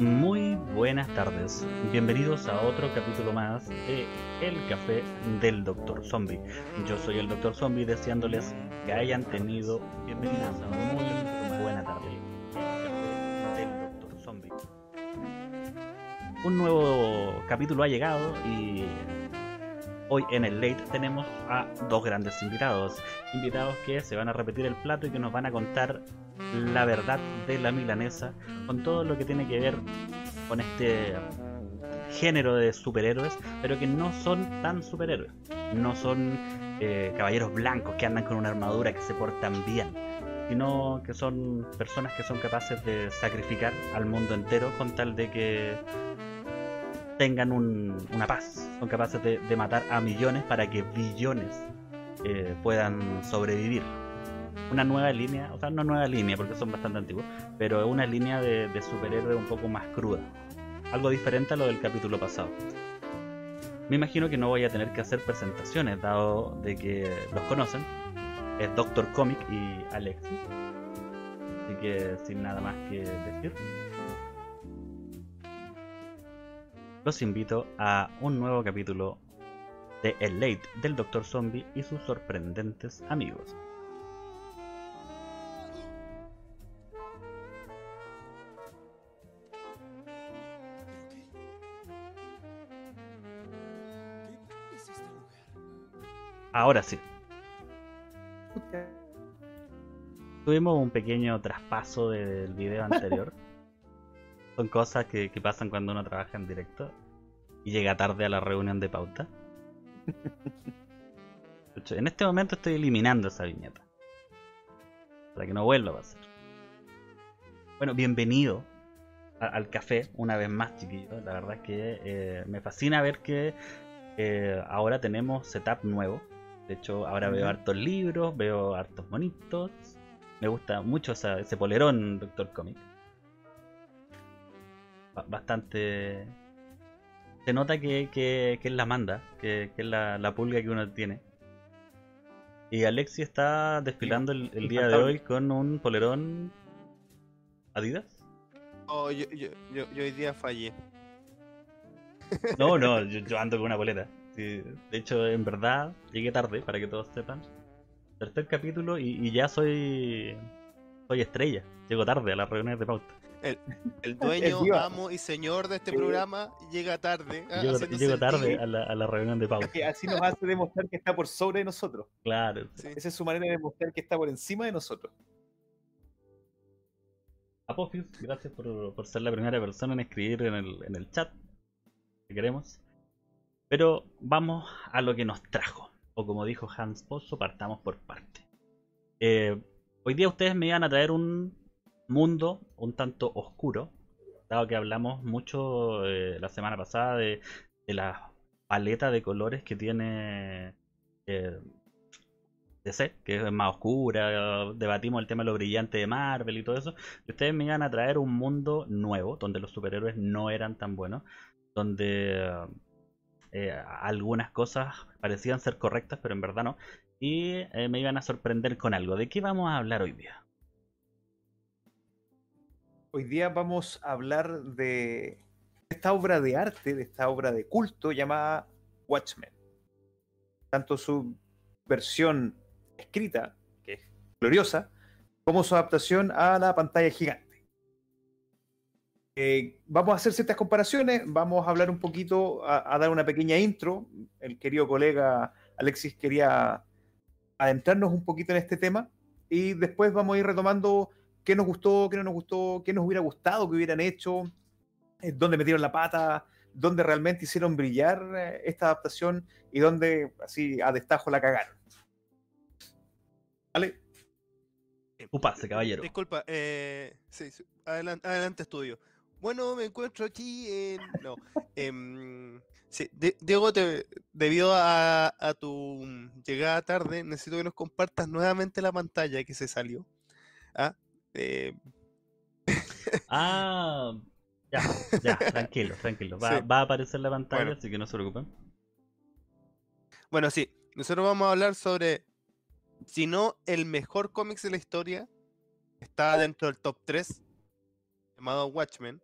Muy buenas tardes, bienvenidos a otro capítulo más de El Café del Doctor Zombie. Yo soy el Doctor Zombie deseándoles que hayan tenido bienvenidos a muy buena tarde. El Café del Doctor Zombie. Un nuevo capítulo ha llegado y hoy en el late tenemos a dos grandes invitados. Invitados que se van a repetir el plato y que nos van a contar la verdad de la milanesa con todo lo que tiene que ver con este género de superhéroes, pero que no son tan superhéroes. No son eh, caballeros blancos que andan con una armadura que se portan bien, sino que son personas que son capaces de sacrificar al mundo entero con tal de que tengan una paz. Son capaces de, matar a millones para que billones eh, puedan sobrevivir una nueva línea, o sea, no nueva línea porque son bastante antiguos, pero una línea de, de superhéroe un poco más cruda. Algo diferente a lo del capítulo pasado. Me imagino que no voy a tener que hacer presentaciones, dado de que los conocen. Es Doctor Comic y Alexis. Así que sin nada más que decir. Los invito a un nuevo capítulo de El Late del Doctor Zombie y sus sorprendentes amigos. Ahora sí. Tuvimos un pequeño traspaso del video anterior. Son cosas que, pasan cuando uno trabaja en directo y llega tarde a la reunión de pauta. En este momento estoy eliminando esa viñeta. Para que no vuelva a pasar. Bueno, bienvenido al café una vez más, chiquillos. La verdad es que eh, me fascina ver que eh, ahora tenemos setup nuevo. De hecho, ahora veo hartos libros, veo hartos monitos. Me gusta mucho ese polerón, Doctor Comic. Bastante. Se nota que, es la manda, que, es la, pulga que uno tiene. Y Alexi está desfilando el, día de hoy con un polerón Adidas. Oh, yo, hoy día fallé. No, no, yo ando con una boleta de hecho, en verdad, llegué tarde, para que todos sepan. Tercer capítulo y, ya soy soy estrella. Llego tarde a las reuniones de pauta. El, dueño, amo y señor de este programa llega tarde. Ah, llego, tarde a la, a la, reunión de pauta. así nos hace demostrar que está por sobre de nosotros. Claro. Esa es su manera de demostrar que está por encima de nosotros. Apophis, gracias por, por, ser la primera persona en escribir en el, en el chat. Que queremos. Pero vamos a lo que nos trajo. O como dijo Hans Pozo, partamos por parte. Eh, hoy día ustedes me iban a traer un mundo un tanto oscuro, dado que hablamos mucho eh, la semana pasada de, la paleta de colores que tiene eh, DC, que es más oscura, debatimos el tema de lo brillante de Marvel y todo eso, y ustedes me iban a traer un mundo nuevo, donde los superhéroes no eran tan buenos, donde eh, algunas cosas parecían ser correctas, pero en verdad no. Y eh, me iban a sorprender con algo. ¿De qué vamos a hablar hoy día? Hoy día vamos a hablar de esta obra de arte, de esta obra de culto llamada Watchmen. Tanto su versión escrita, que es gloriosa, como su adaptación a la pantalla gigante. Eh, vamos a hacer ciertas comparaciones, vamos a hablar un poquito, a, dar una pequeña intro. El querido colega Alexis quería adentrarnos un poquito en este tema y después vamos a ir retomando qué nos gustó, qué no nos gustó, qué nos hubiera gustado que hubieran hecho, eh, dónde metieron la pata, dónde realmente hicieron brillar eh, esta adaptación y dónde así a destajo la cagaron. ¿Vale? Upase, caballero. Disculpa, sí, adelante, adelante estudio. Bueno, me encuentro aquí en. No. Em, sí, Diego, debido a, tu llegada tarde, necesito que nos compartas nuevamente la pantalla que se salió. Ah, em. ah ya, ya, tranquilo, tranquilo. Va, va, a aparecer la pantalla, así que no se preocupen. Bueno, sí, nosotros vamos a hablar sobre, si no el mejor cómic de la historia, está dentro del top 3, llamado Watchmen.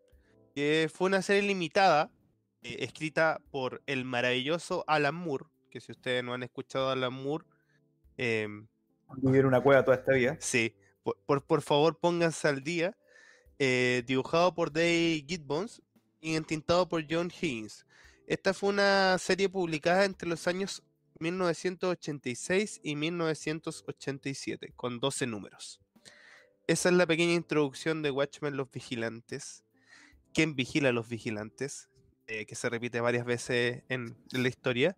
Que fue una serie limitada eh, escrita por el maravilloso Alan Moore, que si ustedes no han escuchado a Alan Moore, em, Vivir una cueva toda esta vida. sí, por, por, por favor pónganse al día. eh, dibujado por Dave Gibbons y entintado por John Higgins. Esta fue una serie publicada entre los años 1986 y 1987, con 12 números. Esa es la pequeña introducción de Watchmen Los Vigilantes. ¿Quién vigila a los vigilantes? eh, que se repite varias veces en, la historia.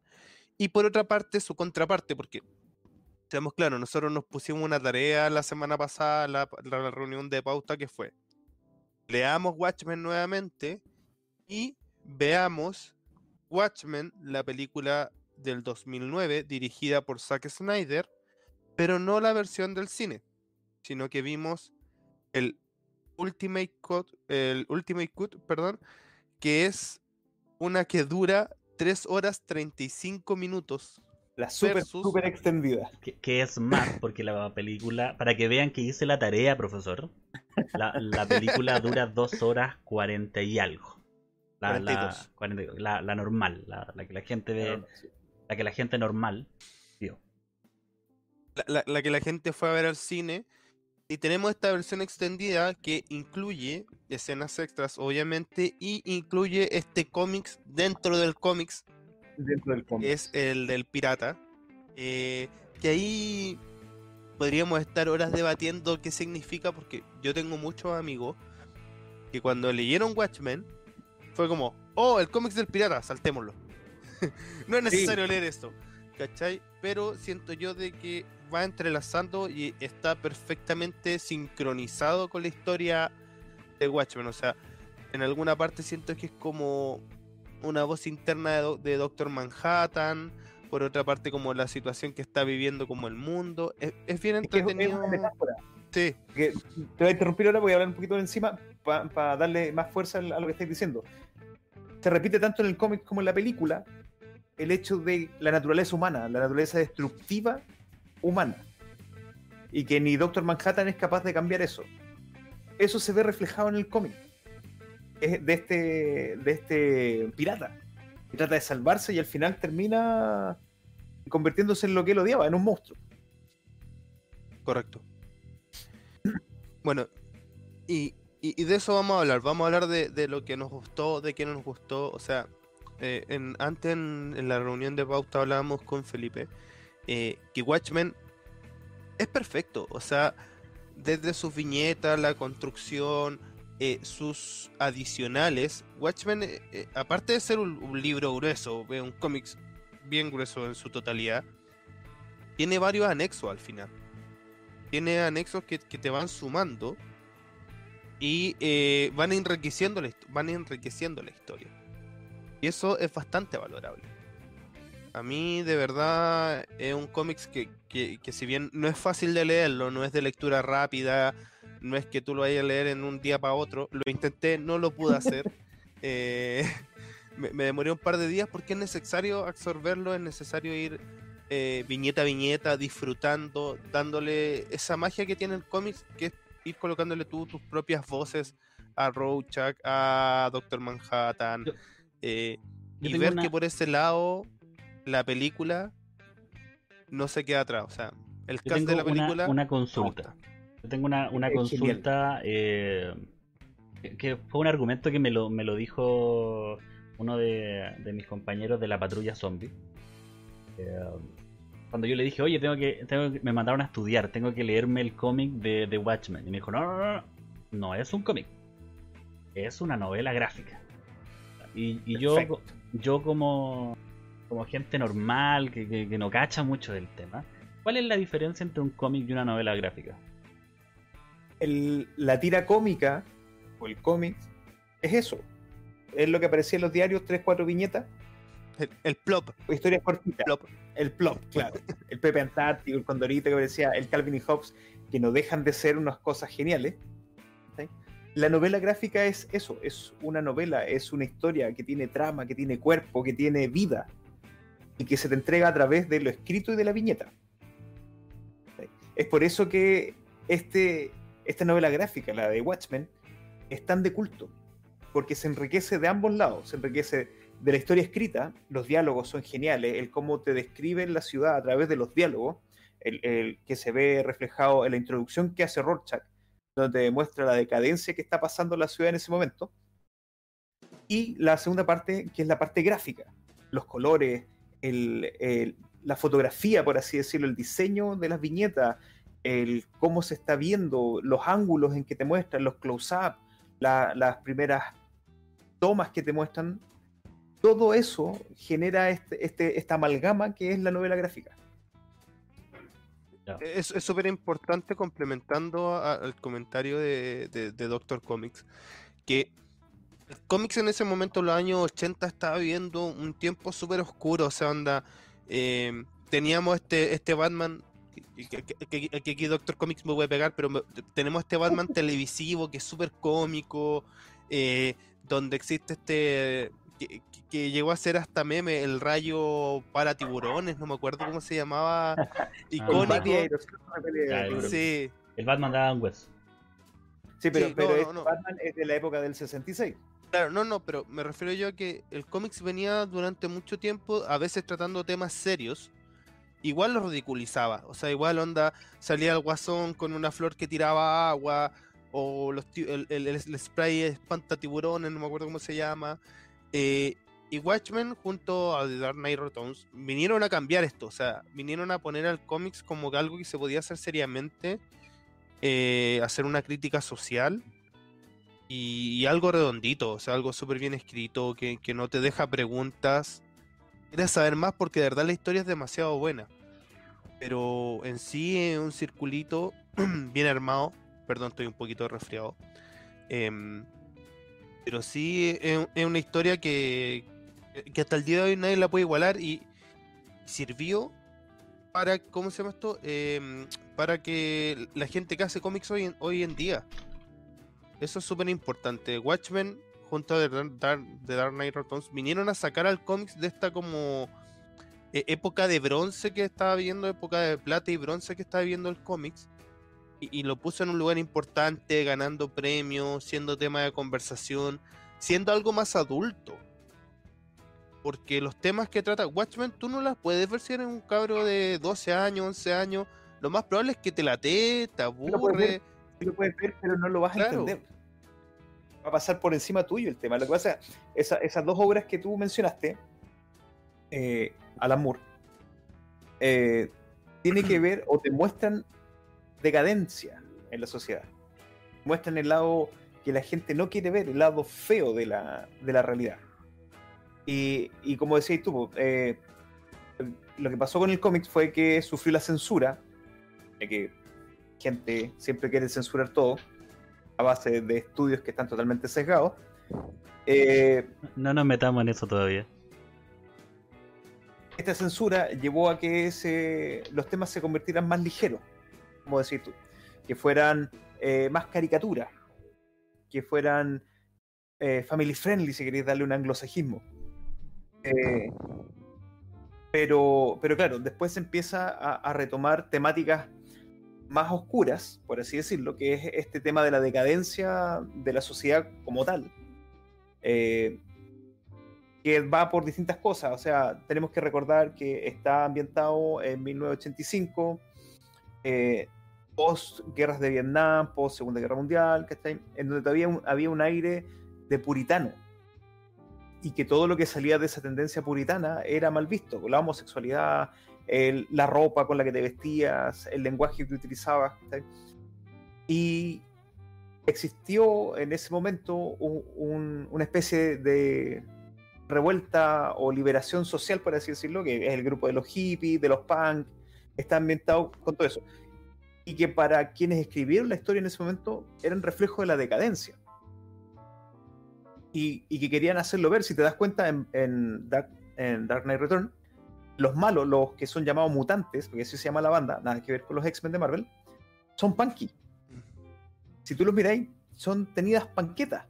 Y por otra parte, su contraparte, porque seamos claros, nosotros nos pusimos una tarea la semana pasada, la, la reunión de pauta que fue, leamos Watchmen nuevamente y veamos Watchmen, la película del 2009 dirigida por Zack Snyder, pero no la versión del cine, sino que vimos el Ultimate Cut, el Ultimate Cut, perdón, que es una que dura 3 horas 35 minutos. La super, Versus- super extendida. Que, que es más, porque la película, para que vean que hice la tarea, profesor, la, la película dura 2 horas 40 y algo. La, la, 42. 42, la, la normal, la, la que la gente ve, la que la gente normal vio. la, la- la que la gente fue a ver al cine. Y tenemos esta versión extendida que incluye escenas extras, obviamente, y incluye este cómics dentro del cómics, Dentro del cómic. que es el del pirata. eh, que ahí podríamos estar horas debatiendo qué significa, porque yo tengo muchos amigos que cuando leyeron Watchmen fue como, oh, el cómics del pirata, saltémoslo. no es necesario leer esto, ¿cachai? Pero siento yo de que va entrelazando y está perfectamente sincronizado con la historia de Watchmen. O sea, en alguna parte siento que es como una voz interna de, de Doctor Manhattan. Por otra parte, como la situación que está viviendo como el mundo. Es, es bien Es que es- es entretenido. Sí, que te voy a interrumpir ahora, voy a hablar un poquito encima para darle más fuerza a lo que estáis diciendo. Se repite tanto en el cómic como en la película el hecho de la naturaleza humana, la naturaleza destructiva humana. Y que ni Doctor Manhattan es capaz de cambiar eso. Eso se ve reflejado en el cómic. De este, de este pirata. Que trata de salvarse y al final termina convirtiéndose en lo que él odiaba, en un monstruo. correcto. Bueno, y, y- y de eso vamos a hablar. Vamos a hablar de, de lo que nos gustó, de qué no nos gustó. O sea, eh, antes en, la reunión de pauta hablábamos con Felipe eh, que Watchmen es perfecto. O sea, desde sus viñetas, la construcción, eh, sus adicionales. Watchmen, aparte de ser un, libro grueso, un cómics bien grueso en su totalidad, tiene varios anexos al final. Tiene anexos que, te van sumando y van enriqueciendo la, van enriqueciendo la historia. Y eso es bastante valorable. A mí de verdad es un cómics que, que, que si bien no es fácil de leerlo, no es de lectura rápida, no es que tú lo vayas a leer en un día para otro, lo intenté, no lo pude hacer. Eh, me, me demoré un par de días porque es necesario absorberlo, es necesario ir eh, viñeta a viñeta, disfrutando, dándole esa magia que tiene el cómics, que es ir colocándole tú tus propias voces a Rorschach, a Doctor Manhattan, eh, y ver una- que por ese lado la película no se queda atrás. O sea, el Yo cast de la película. una, una consulta. Yo tengo una, una Es consulta eh, que- que fue un argumento que me lo, me lo dijo uno de, de mis compañeros de la patrulla zombie. Eh, cuando yo le dije, oye, tengo que, tengo que- me mandaron a estudiar, tengo que leerme el cómic de, de Watchmen. Y me dijo, no, no, no, no, no es un cómic, es una novela gráfica. Y, y yo, yo como, como gente normal, que, que- que no cacha mucho del tema, ¿cuál es la diferencia entre un cómic y una novela gráfica? el- la tira cómica o el cómic es eso. Es lo que aparecía en los diarios, tres, cuatro viñetas, El, el plop, historias cortitas. plop. El plot, claro. El Pepe Antártico, el Condorito que aparecía, el Calvin y Hobbes, que no dejan de ser unas cosas geniales. ¿sí? La novela gráfica es eso, es una novela, es una historia que tiene trama, que tiene cuerpo, que tiene vida, y que se te entrega a través de lo escrito y de la viñeta. Es por eso que este, esta novela gráfica, la de Watchmen, es tan de culto. porque se enriquece de ambos lados, se enriquece de la historia escrita, los diálogos son geniales, el cómo te describen la ciudad a través de los diálogos, el, que se ve reflejado en la introducción que hace Rorschach, donde demuestra la decadencia que está pasando la ciudad en ese momento, y la segunda parte, que es la parte gráfica, los colores, la fotografía, por así decirlo, el diseño de las viñetas, el cómo se está viendo, los ángulos en que te muestran, los close-up, las primeras tomas que te muestran, todo eso genera este, este, esta amalgama que es la novela gráfica. Es súper importante complementando al comentario de, Doctor Comics, que el cómics en ese momento, en los años 80, estaba viviendo un tiempo súper oscuro, o sea, onda, eh, teníamos este, este Batman que, aquí Doctor Comics me voy a pegar, pero tenemos este Batman televisivo que es súper cómico, eh, donde existe este que, llegó a ser hasta meme, el rayo para tiburones, no me acuerdo cómo se llamaba, icónico. sí. El Batman de Adam West. Sí, pero, pero este Batman es de la época del 66. Claro, no, no, pero me refiero yo a que el cómics venía durante mucho tiempo, a veces tratando temas serios, igual lo ridiculizaba. O sea, igual onda, salía el guasón con una flor que tiraba agua, o los, el, el, spray espanta tiburones, no me acuerdo cómo se llama. Eh, y Watchmen junto a The Dark Knight Returns vinieron a cambiar esto, o sea, vinieron a poner al cómics como algo que se podía hacer seriamente, eh, hacer una crítica social y, algo redondito, o sea, algo súper bien escrito, que, no te deja preguntas quieres saber más porque de verdad la historia es demasiado buena. Pero en sí es un circulito bien armado. Perdón, estoy un poquito resfriado. Em, pero sí es, una historia que, que hasta el día de hoy nadie la puede igualar y sirvió para, ¿cómo se llama esto? Em, para que la gente que hace cómics hoy en, hoy en día. Eso es súper importante. Watchmen junto a The Dark, Knight Returns, vinieron a sacar al cómics de esta como eh, época de bronce que estaba viendo, época de plata y bronce que estaba viendo el cómics, y, lo puso en un lugar importante, ganando premios, siendo tema de conversación, siendo algo más adulto. Porque los temas que trata Watchmen, tú no las puedes ver si eres un cabro de 12 años, 11 años. Lo más probable es que te late, te aburre. lo puedes ver, pero no lo vas a entender va a pasar por encima tuyo el tema. Lo que pasa es esas dos obras que tú mencionaste, eh, Alan Moore, eh, tiene que ver o te muestran decadencia en la sociedad. Muestran el lado que la gente no quiere ver, el lado feo de la, de la realidad. Y, y como decías tú, eh, lo que pasó con el cómic fue que sufrió la censura, de que gente siempre quiere censurar todo, a base de estudios que están totalmente sesgados. Eh, no nos metamos en eso todavía. Esta censura llevó a que los temas se convirtieran más ligeros, como decir tú, que fueran eh, más caricaturas, que fueran eh, family friendly, si queréis darle un anglosajismo. pero, pero claro, después se empieza a retomar temáticas más oscuras, por así decirlo, que es este tema de la decadencia de la sociedad como tal. Eh, que va por distintas cosas, o sea, tenemos que recordar que está ambientado en 1985, eh, post guerras de Vietnam, post Segunda Guerra Mundial, en donde todavía había un aire de puritano. Y que todo lo que salía de esa tendencia puritana era mal visto, la homosexualidad, la ropa con la que te vestías, el lenguaje que utilizabas. Y existió en ese momento una especie de revuelta o liberación social, por así decirlo, que es el grupo de los hippies, de los punk, está ambientado con todo eso. Y que para quienes escribieron la historia en ese momento eran reflejo de la decadencia. Y, que querían hacerlo ver, si te das cuenta en, Dark, en Dark Knight Return, los malos, los que son llamados mutantes, porque así se llama la banda, nada que ver con los X-Men de Marvel, son punky. Si tú los miráis, son tenidas panquetas.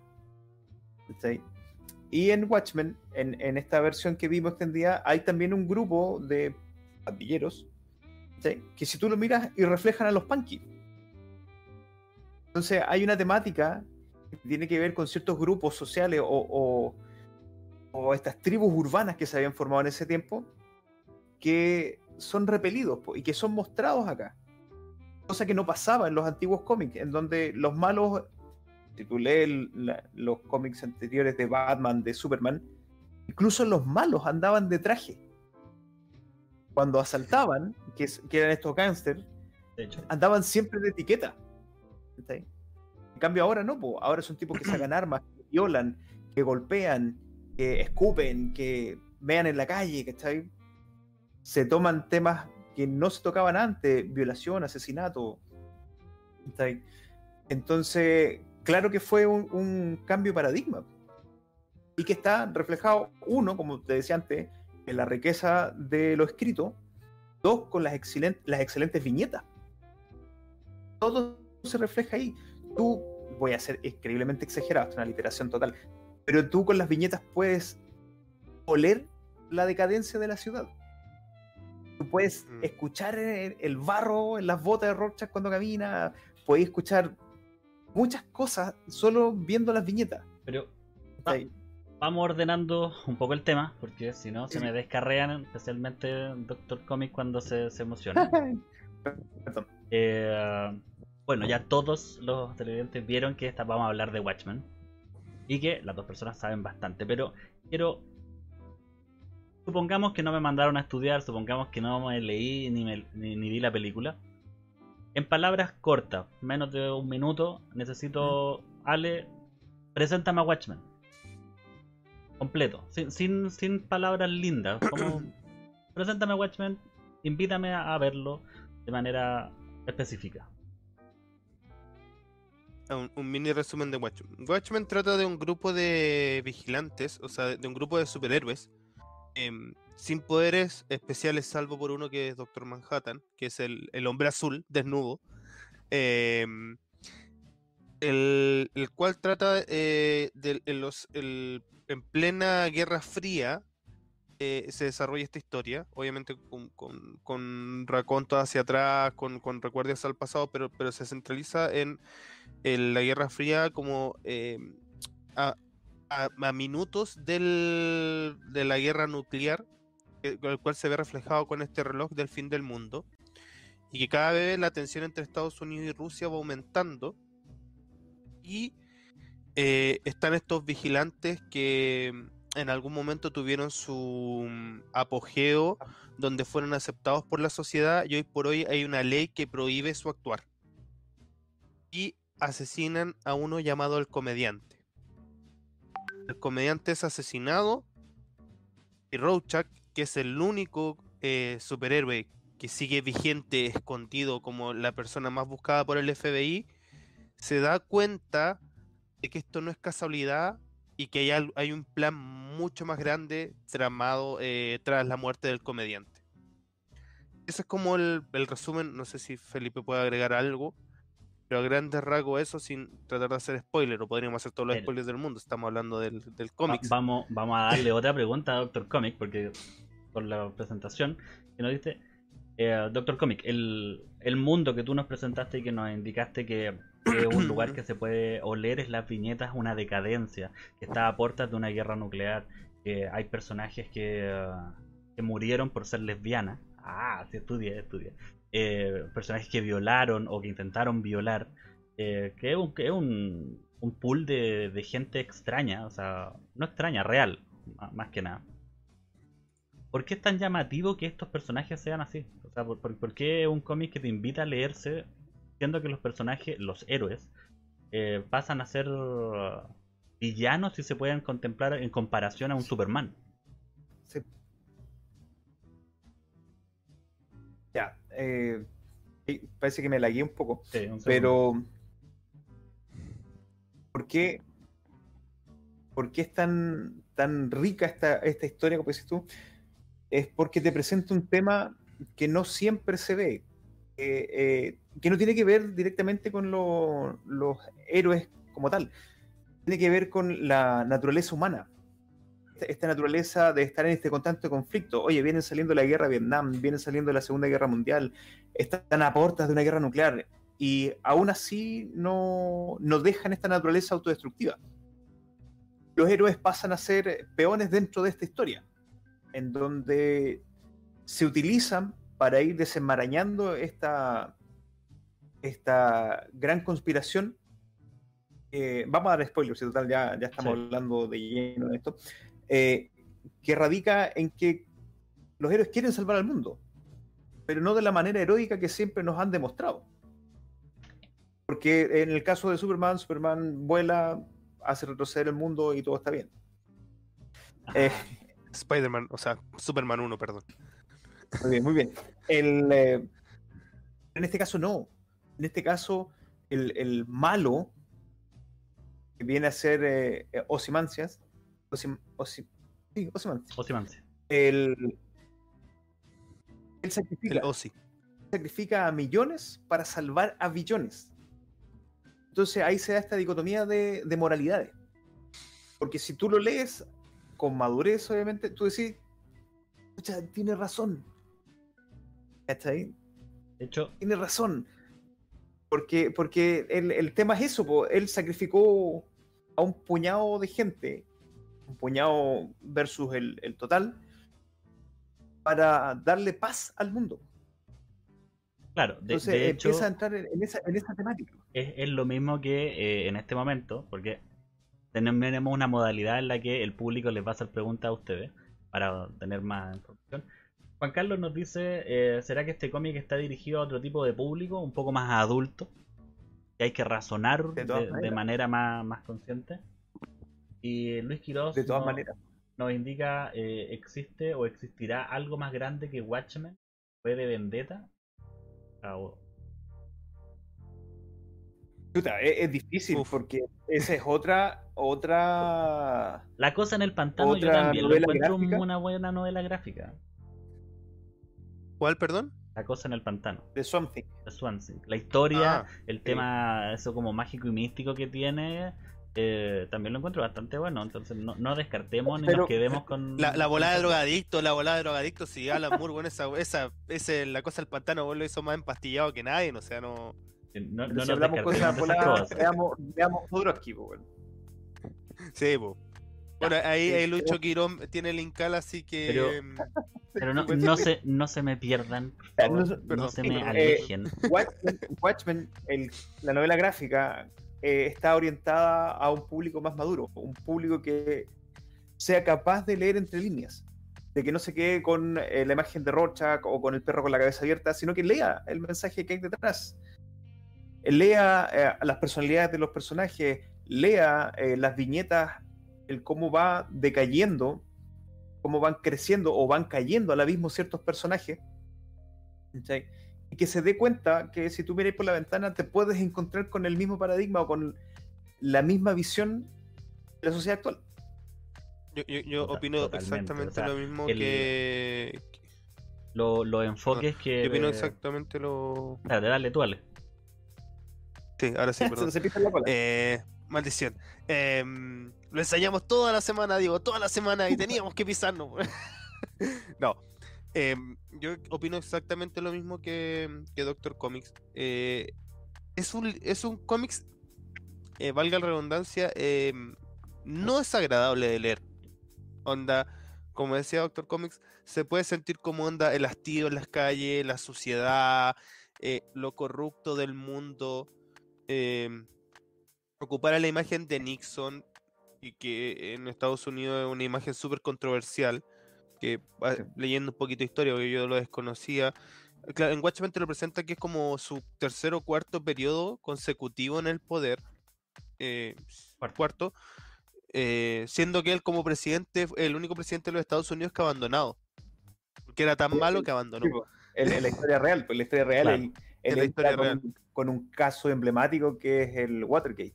Y en Watchmen, en, esta versión que vimos extendida, hay también un grupo de pandilleros que si tú los miras y reflejan a los punky. Entonces hay una temática tiene que ver con ciertos grupos sociales o, o, estas tribus urbanas que se habían formado en ese tiempo, que son repelidos y que son mostrados acá. Cosa que no pasaba en los antiguos cómics, en donde los malos, si los cómics anteriores de Batman, de Superman, incluso los malos andaban de traje. Cuando asaltaban, que, eran estos gángsters, andaban siempre de etiqueta. En cambio ahora no, ahora son tipos que sacan armas, que violan, que golpean, que escupen, que vean en la calle, ¿cachai? Se toman temas que no se tocaban antes, violación, asesinato. Entonces, claro que fue un, un, cambio de paradigma. Y que está reflejado, uno, como te decía antes, en la riqueza de lo escrito, dos, con las, excelentes, las excelentes viñetas. Todo se refleja ahí. Tú, voy a ser increíblemente exagerado, es una literación total, pero tú con las viñetas puedes oler la decadencia de la ciudad. Tú puedes mm. escuchar el, barro en las botas de Rorschach cuando camina, puedes escuchar muchas cosas solo viendo las viñetas. Pero vamos ordenando un poco el tema, porque si no se me descarrean, especialmente Doctor Comic cuando se, se emociona. eh, bueno, ya todos los televidentes vieron que esta, vamos a hablar de Watchmen. Y que las dos personas saben bastante. Pero quiero. Supongamos que no me mandaron a estudiar, supongamos que no me leí ni, ni, vi la película. En palabras cortas, menos de un minuto, necesito. Ale, preséntame a Watchmen. Completo. Sin, sin, sin palabras lindas. Como, preséntame Watchmen, invítame a verlo de manera específica un, mini resumen de Watchmen. Watchmen trata de un grupo de vigilantes, o sea, de un grupo de superhéroes, em, sin poderes especiales, salvo por uno que es Doctor Manhattan, que es el, hombre azul, desnudo. Em, el, cual trata eh, de, los, en plena Guerra Fría, eh, se desarrolla esta historia, obviamente con, con, con raconto hacia atrás, con, con recuerdos al pasado, pero, pero se centraliza en, la Guerra Fría como eh, a, minutos del, de la guerra nuclear, el cual se ve reflejado con este reloj del fin del mundo, y que cada vez la tensión entre Estados Unidos y Rusia va aumentando, y eh, están estos vigilantes que en algún momento tuvieron su mm, apogeo donde fueron aceptados por la sociedad y hoy por hoy hay una ley que prohíbe su actuar. Y asesinan a uno llamado el comediante. El comediante es asesinado y Rorschach, que es el único eh, superhéroe que sigue vigente, escondido como la persona más buscada por el FBI, se da cuenta de que esto no es casualidad y que hay, hay un plan mucho más grande tramado eh, tras la muerte del comediante. Ese es como el, resumen, no sé si Felipe puede agregar algo, pero a grandes rasgos eso sin tratar de hacer spoiler, o podríamos hacer todos los spoilers del mundo, estamos hablando del, del cómic. vamos, vamos a darle otra pregunta a Doctor Comic, porque por la presentación que nos diste, eh, Doctor Comic, el, el mundo que tú nos presentaste y que nos indicaste que que un lugar que se puede oler es las viñetas, una decadencia, que está a puertas de una guerra nuclear, que hay personajes que, uh, que murieron por ser lesbianas. Ah, sí, estudia, estudia. Eh, personajes que violaron o que intentaron violar, eh, que es, un, que es un, un pool de, de, gente extraña, o sea, no extraña, real, más que nada. ¿Por qué es tan llamativo que estos personajes sean así? O sea, ¿por, por, por qué un cómic que te invita a leerse que los personajes, los héroes, eh, pasan a ser villanos si se pueden contemplar en comparación a un Superman. Sí. Ya, eh, parece que me lagué un poco. pero, ¿por qué, ¿por qué es tan, tan rica esta, esta historia, como dices tú? Es porque te presenta un tema que no siempre se ve. Eh, que no tiene que ver directamente con los héroes como tal, tiene que ver con la naturaleza humana. Esta, naturaleza de estar en este constante conflicto. Oye, vienen saliendo la guerra de Vietnam, vienen saliendo la Segunda Guerra Mundial, están a puertas de una guerra nuclear. y aún así no, no dejan esta naturaleza autodestructiva. Los héroes pasan a ser peones dentro de esta historia, en donde se utilizan para ir desenmarañando esta, esta gran conspiración. Eh, vamos a dar spoilers, y total, ya, ya estamos Sí. hablando de lleno de esto. eh, que radica en que los héroes quieren salvar al mundo, pero no de la manera heroica que siempre nos han demostrado. Porque en el caso de Superman, Superman vuela, hace retroceder el mundo y todo está bien. Eh, Spider-Man, o sea, Superman 1, perdón. Muy bien, muy bien. El, eh, en este caso no. En este caso, el, el malo, que viene a ser eh, eh, Ozymandias, Ozym- Ozy- sí, Ozymandias, Ozymandias. el, él sacrifica, El sacrifica a millones para salvar a billones. Entonces ahí se da esta dicotomía de, de moralidades. Porque si tú lo lees con madurez, obviamente, tú decís, "Pucha, tiene razón. ¿Cachai? De hecho, tiene razón. Porque, porque el, el tema es eso, po, él sacrificó a un puñado de gente, un puñado versus el, el total, para darle paz al mundo. claro, de, Entonces de hecho, empieza a entrar en, en esa, en esa temática. es, es lo mismo que eh, en este momento, porque tenemos una modalidad en la que el público les va a hacer preguntas a ustedes para tener más información. Juan Carlos nos dice, eh, ¿será que este cómic está dirigido a otro tipo de público, un poco más adulto? Que hay que razonar De manera más, más consciente. Y Luis Quiroz De todas nos, maneras. nos indica, eh, ¿existe o existirá algo más grande que Watchmen? ¿Fue de Vendetta? Ah, Chuta, es, es difícil Uf. porque esa es otra, otra. La cosa en el pantano yo también lo encuentro gráfica. una buena novela gráfica. ¿Cuál, perdón? La cosa en el pantano, de Something. de Swansea. La historia, Ah, el tema, eso como mágico y místico que tiene, eh, también lo encuentro bastante bueno. Entonces no, no descartemos ni Pero- nos quedemos con. La, la volada de drogadicto, la volada de drogadicto, si Alan Moore, bueno, esa, esa, ese, la cosa del pantano, vos lo hizo más empastillado que nadie, o sea, no. No, no Pero nos si hablamos cosas voladas, veamos, veamos Jodorowsky, po, weón. Sí, po. Bueno, ahí, ahí. Lucho Quirón tiene el Incal, así que. Pero- em, Pero no, no, se, no se me pierdan, favor, no se- no se me perdón. alejen. Watchmen, Watchmen, el- la novela gráfica, eh, está orientada a un público más maduro, un público que sea capaz de leer entre líneas, de que no se quede con eh, la imagen de Rorschach o con el perro con la cabeza abierta, sino que lea el mensaje que hay detrás. Eh, Lea eh, las personalidades de los personajes, lea eh, las viñetas, el cómo va decayendo, cómo van creciendo o van cayendo al abismo ciertos personajes. Y que se dé cuenta que si tú miras por la ventana te puedes encontrar con el mismo paradigma o con la misma visión de la sociedad actual. yo yo, yo Total- opino totalmente, exactamente o sea, lo mismo el- que. Lo- los enfoques que. Yo opino exactamente lo. Dale, dale, tú, Ale. Sí, ahora sí, se, perdón. se la cola. Eh, maldición. Em, lo ensayamos toda la semana, digo, toda la semana y teníamos que pisarnos. no. Em, yo opino exactamente lo mismo que, que Doctor Comics. Eh, es un, es un cómics, eh, valga la redundancia, em, no es agradable de leer. Onda, como decía Doctor Comics, se puede sentir como onda el hastío en las calles, la suciedad, eh, lo corrupto del mundo. em, ocupar a la imagen de Nixon y que en Estados Unidos es una imagen súper controversial, que Sí. leyendo un poquito de historia, porque yo lo desconocía, claro, en Watchmen te lo presenta que es como su tercer o cuarto periodo consecutivo en el poder, eh, Cuarto. eh, siendo que él como presidente, el único presidente de los Estados Unidos que ha abandonado, porque era tan malo que abandonó. Sí, en, en la historia real, pues la historia real, Claro, él, en él la historia con, real. con un caso emblemático que es el Watergate.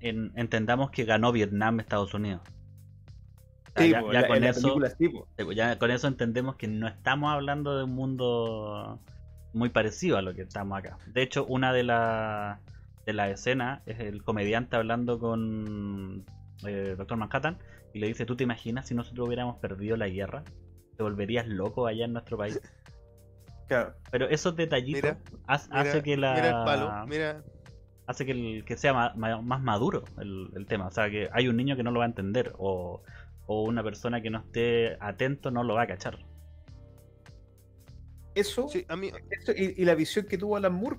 En- entendamos que ganó Vietnam Estados Unidos. Sí, ya, con eso, ya con entendemos que no estamos hablando de un mundo muy parecido a lo que estamos acá. De hecho, una de las de la escenas es el comediante hablando con eh, Doctor Manhattan y le dice, ¿tú te imaginas si nosotros hubiéramos perdido la guerra? ¿Te volverías loco allá en nuestro país? Claro. Pero esos detallitos Mira, hace, Mira, hace que la mira el palo, mira. Hace que, el- que sea ma- ma- más, maduro el, el tema. O sea, que hay un niño que no lo va a entender o, o una persona que no esté atento no lo va a cachar. Eso, Sí, a mí, eso y, y la visión que tuvo Alan Moore.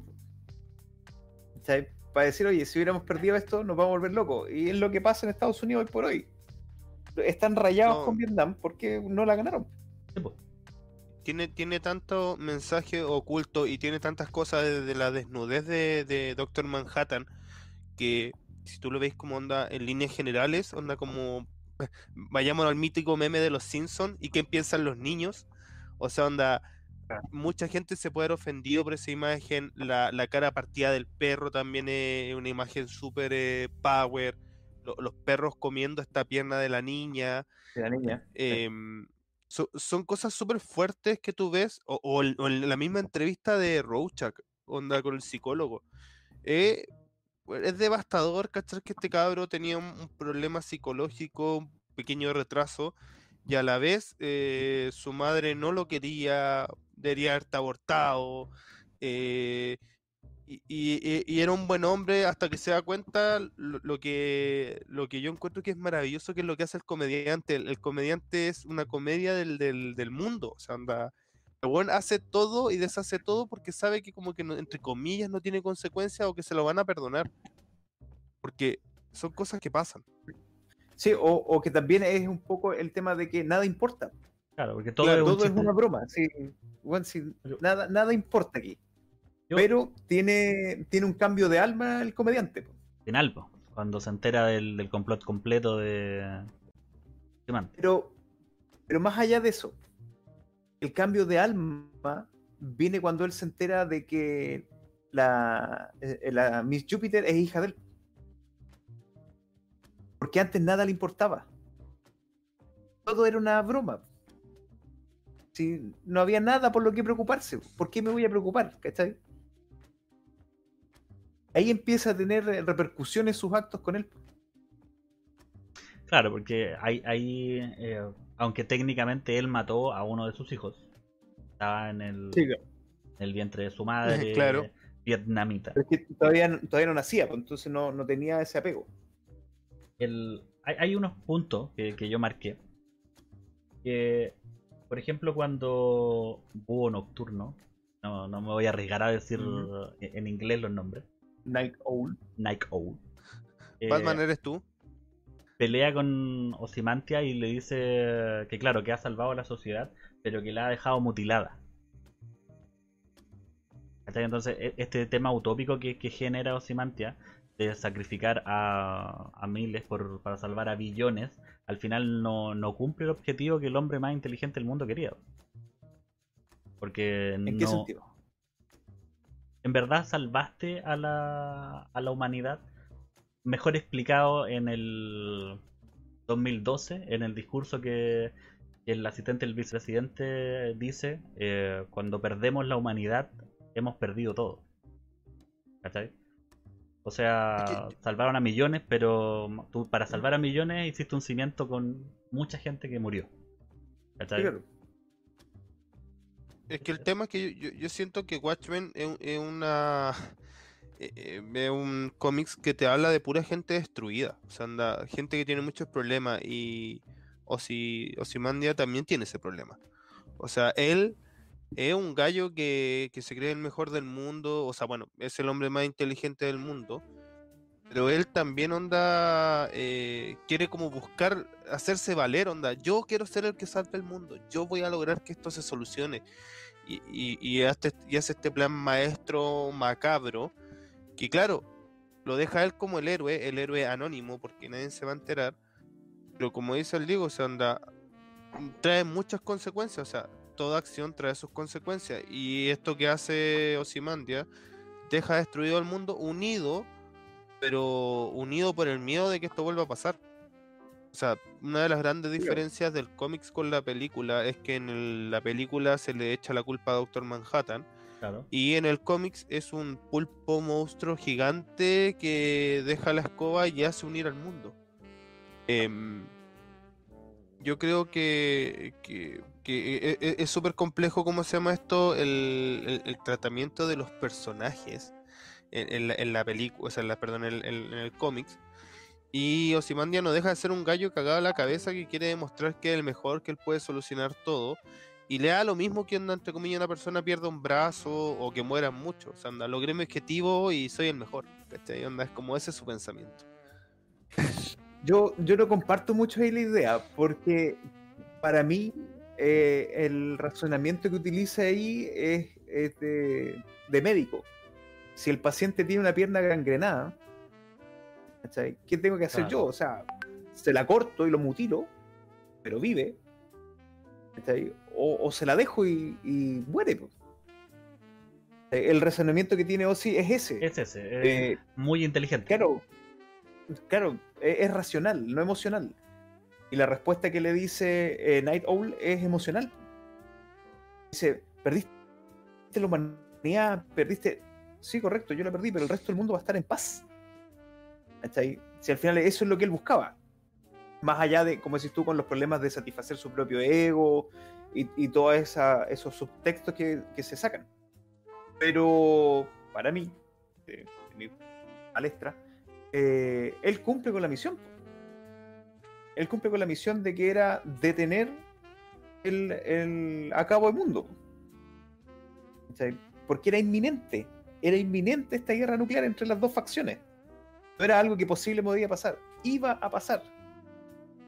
Para decir, oye, si hubiéramos perdido esto, nos vamos a volver locos. Y es lo que pasa en Estados Unidos hoy por hoy. Están rayados No. con Vietnam porque no la ganaron. Sí, po. Tiene, tiene tanto mensaje oculto y tiene tantas cosas desde la desnudez de, de Doctor Manhattan que si tú lo ves como onda en líneas generales, onda como eh, vayamos al mítico meme de los Simpsons y qué piensan los niños. O sea, onda, mucha gente se puede haber ofendido por esa imagen. La, la cara partida del perro también es una imagen súper eh, power. lo- los perros comiendo esta pierna de la niña. De la niña. Em, so- son cosas súper fuertes que tú ves, o, o en- o en la misma entrevista de Rorschach, onda con el psicólogo. Eh, pues, es devastador, ¿cachar? Que este cabro tenía un, un problema psicológico, un pequeño retraso, y a la vez eh, su madre no lo quería, debería haberte abortado, eh, y, y- y- era un buen hombre hasta que se da cuenta lo, lo que, lo que yo encuentro que es maravilloso, que es lo que hace el comediante. El, el comediante es una comedia del, del, del mundo. O sea, anda, el weón hace todo y deshace todo porque sabe que como que no- entre comillas no tiene consecuencias o que se lo van a perdonar. Porque son cosas que pasan. Sí, o, o que también es un poco el tema de que nada importa. Claro, porque todo Claro, es un todo es chiste. una broma. Sí, bueno, sí, nada, nada importa aquí. Yo- Pero tiene, tiene un cambio de alma el comediante. final, po, cuando se entera del, del complot completo de... Sí, man. Pero, pero más allá de eso, el cambio de alma viene cuando él se entera de que la, eh, la Miss Júpiter es hija de él. Porque antes nada le importaba. Todo era una broma. Si no había nada por lo que preocuparse, ¿por qué me voy a preocupar? ¿Cachai? Ahí empieza a tener repercusiones sus actos con él. Claro, porque hay, hay eh, aunque técnicamente él mató a uno de sus hijos, estaba en el, en el vientre de su madre, Claro. vietnamita. Pero es que todavía, no- todavía no nacía, pues, entonces no, no tenía ese apego. el- hay, hay unos puntos que, que yo marqué. Que, por ejemplo, cuando Búho Nocturno, no, no me voy a arriesgar a decir en inglés los nombres, Night Owl. Night Owl. eh, Batman eres tú. pelea con Osimantia y le dice que, claro, que ha salvado a la sociedad, pero que la ha dejado mutilada. Entonces, e- este tema utópico que, que genera Osimantia de sacrificar a, a miles por, para salvar a billones, al final no, no cumple el objetivo que el hombre más inteligente del mundo quería. Porque ¿En qué no- sentido? En verdad salvaste a la, a la humanidad. Mejor explicado en el 2012, en el discurso que el asistente del vicepresidente dice, eh, cuando perdemos la humanidad, hemos perdido todo. ¿Cachai? O sea, salvaron a millones, pero tú para salvar a millones hiciste un cimiento con mucha gente que murió. ¿Cachai? Claro. Es que el tema es que yo, siento que Watchmen es, es una eh, eh, es un cómics que te habla de pura gente destruida, o sea, anda, gente que tiene muchos problemas y Osi, Ozymandias también tiene ese problema. O sea, él es un gallo que, que se cree el mejor del mundo, o sea, bueno, es el hombre más inteligente del mundo, pero él también onda eh, quiere como buscar hacerse valer, onda, yo quiero ser el que salve el mundo, yo voy a lograr que esto se solucione. Y, y, y hace, este plan maestro macabro, que claro, lo deja él como el héroe, el héroe anónimo, porque nadie se va a enterar, pero como dice el Diego, o sea, anda, trae muchas consecuencias, o sea, toda acción trae sus consecuencias, y esto que hace Osimandia deja destruido al mundo unido, pero unido por el miedo de que esto vuelva a pasar. O sea, una de las grandes diferencias del cómics con la película es que en el- la película se le echa la culpa a Doctor Manhattan Claro. y en el cómics es un pulpo monstruo gigante que deja la escoba y hace unir al mundo. Em, yo creo que, que, que e- e- es súper complejo, ¿cómo se llama esto? El, el- el tratamiento de los personajes en, en la, en la película, o sea, en la, perdón, en, en el cómics. Y Ozymandia no deja de ser un gallo cagado a la cabeza que quiere demostrar que es el mejor, que él puede solucionar todo. Y le da lo mismo que onda, entre comillas, una persona pierda un brazo o que mueran muchos. O sea, anda, logré mi objetivo y soy el mejor. ¿Cachai? Onda, es como ese es su pensamiento. Yo, yo no comparto mucho ahí la idea, porque para mí eh, el razonamiento que utiliza ahí es, es de, de médico. Si el paciente tiene una pierna gangrenada, ¿cachai? ¿qué tengo que hacer Claro. yo? O sea, se la corto y lo mutilo, pero vive. ¿cachai? O, o se la dejo y, y muere. pues. El razonamiento que tiene Ozzy es ese. Es ese, es Eh, muy inteligente. Claro, claro, e- es, racional, no emocional. Y la respuesta que le dice eh, Night Owl es emocional. Dice, perdiste la humanidad, perdiste... Sí, correcto, yo la perdí, pero el resto del mundo va a estar en paz. ¿Cachai? Si al final eso es lo que él buscaba. Más allá de, como decís tú, con los problemas de satisfacer su propio ego y, y todos esos subtextos que, que se sacan. Pero para mí, eh, mi palestra, eh, él cumple con la misión. Él cumple con la misión de que era detener el, el acabo del mundo. ¿Cachai? Porque era inminente. Era inminente esta guerra nuclear entre las dos facciones. No era algo que posible podía pasar. Iba a pasar.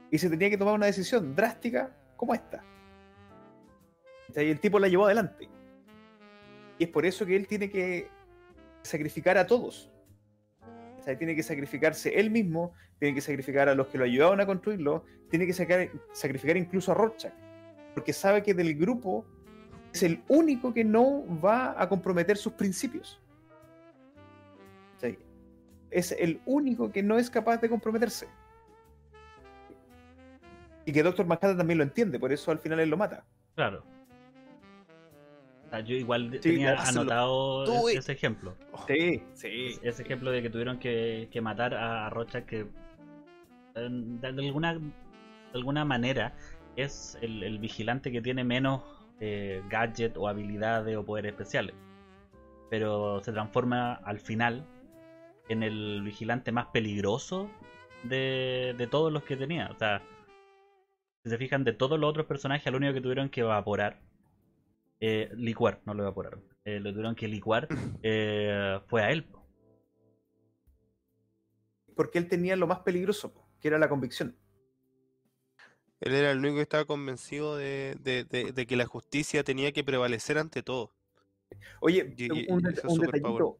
Y se tenía que tomar una decisión drástica como esta. Y el tipo la llevó adelante. Y es por eso que él tiene que sacrificar a todos. O tiene que sacrificarse él mismo, tiene que sacrificar a los que lo ayudaron a construirlo, tiene que sacar- sacrificar incluso a Rorschach, porque sabe que del grupo es el único que no va a comprometer sus principios. Sea, es el único que no es capaz de comprometerse. Y que Doctor Manhattan también lo entiende, por eso al final él lo mata. Claro. O sea, yo igual Sí, tenía anotado Do ese, ejemplo. Sí, sí. Ese ejemplo de que tuvieron que, que matar a Rocha que de, de alguna de alguna manera es el, el vigilante que tiene menos eh, gadget o habilidades o poderes especiales. Pero se transforma al final en el vigilante más peligroso de, de todos los que tenía. O sea, si se fijan, de todos los otros personajes, al único que tuvieron que evaporar, eh, licuar, no lo evaporaron, eh, lo tuvieron que licuar, eh, fue a él. po. Porque él tenía lo más peligroso, que era la convicción. Él era el único que estaba convencido de, de- de- de que la justicia tenía que prevalecer ante todo. Oye, Y- un, y detallito,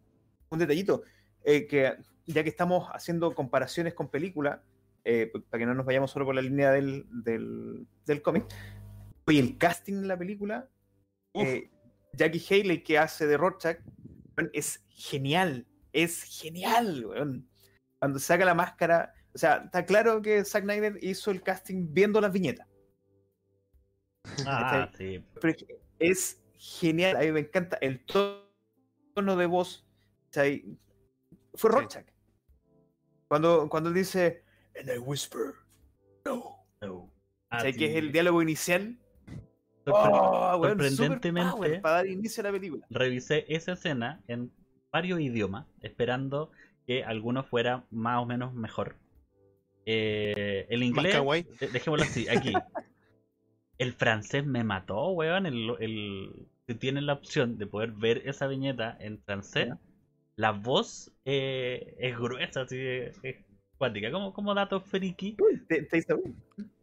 un detallito, eh, que ya que estamos haciendo comparaciones con películas, eh, p- para que no nos vayamos solo por la línea del, del, del cómic, oye, el casting en la película, eh, Jackie Haley que hace de Rorschach, es genial, es genial, weón. Cuando saca la máscara, o sea, está claro que Zack Snyder hizo el casting viendo las viñetas. Ah, sí. pero es genial. A mí me encanta el tono de voz. Fue Sí. Rorschach. Cuando, cuando él dice, and I whisper, no. Oh. Ah, ¿cachai? Que es el diálogo inicial. Oh, weón, super sorprendentemente- para dar inicio a la película. revisé esa escena en varios idiomas, esperando que alguno fuera más o menos mejor. Eh, el inglés, de- dejémoslo así, aquí. El francés me mató, weón. El, el- si tienen la opción de poder ver esa viñeta en francés. La voz eh, es gruesa, así es, es cuática. Como, como dato friki, Uy, te- te hizo-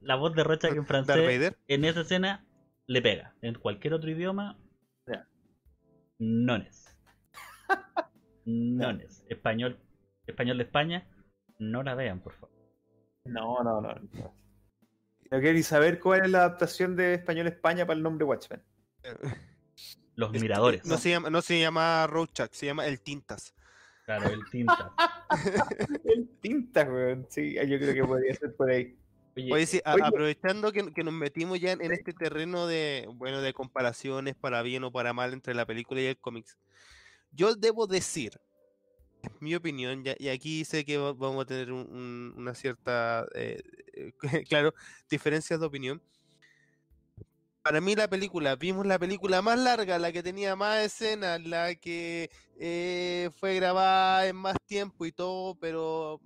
la voz de Rocha que en francés en esa escena le pega. En cualquier otro idioma, Ya. nones. Nones. Español, español de España, no la vean, por favor. No, no, no. No No quiero ni saber cuál es la adaptación de español España para el nombre Watchmen. Los Este, miradores. No se llama, no se llama Rorschach, se llama el Tintas. Claro, el tinta. El tinta, weón. Sí, yo creo que podría ser por ahí. Oye, Oye, sí, a- Oye. aprovechando que, que nos metimos ya en, en este terreno de, bueno, de comparaciones para bien o para mal entre la película y el cómics, yo debo decir, en mi opinión, ya- y aquí sé que va- vamos a tener un- un- una cierta eh, claro, diferencias de opinión. Para mí la película, vimos la película más larga, la que tenía más escenas, la que eh, fue grabada en más tiempo y todo, pero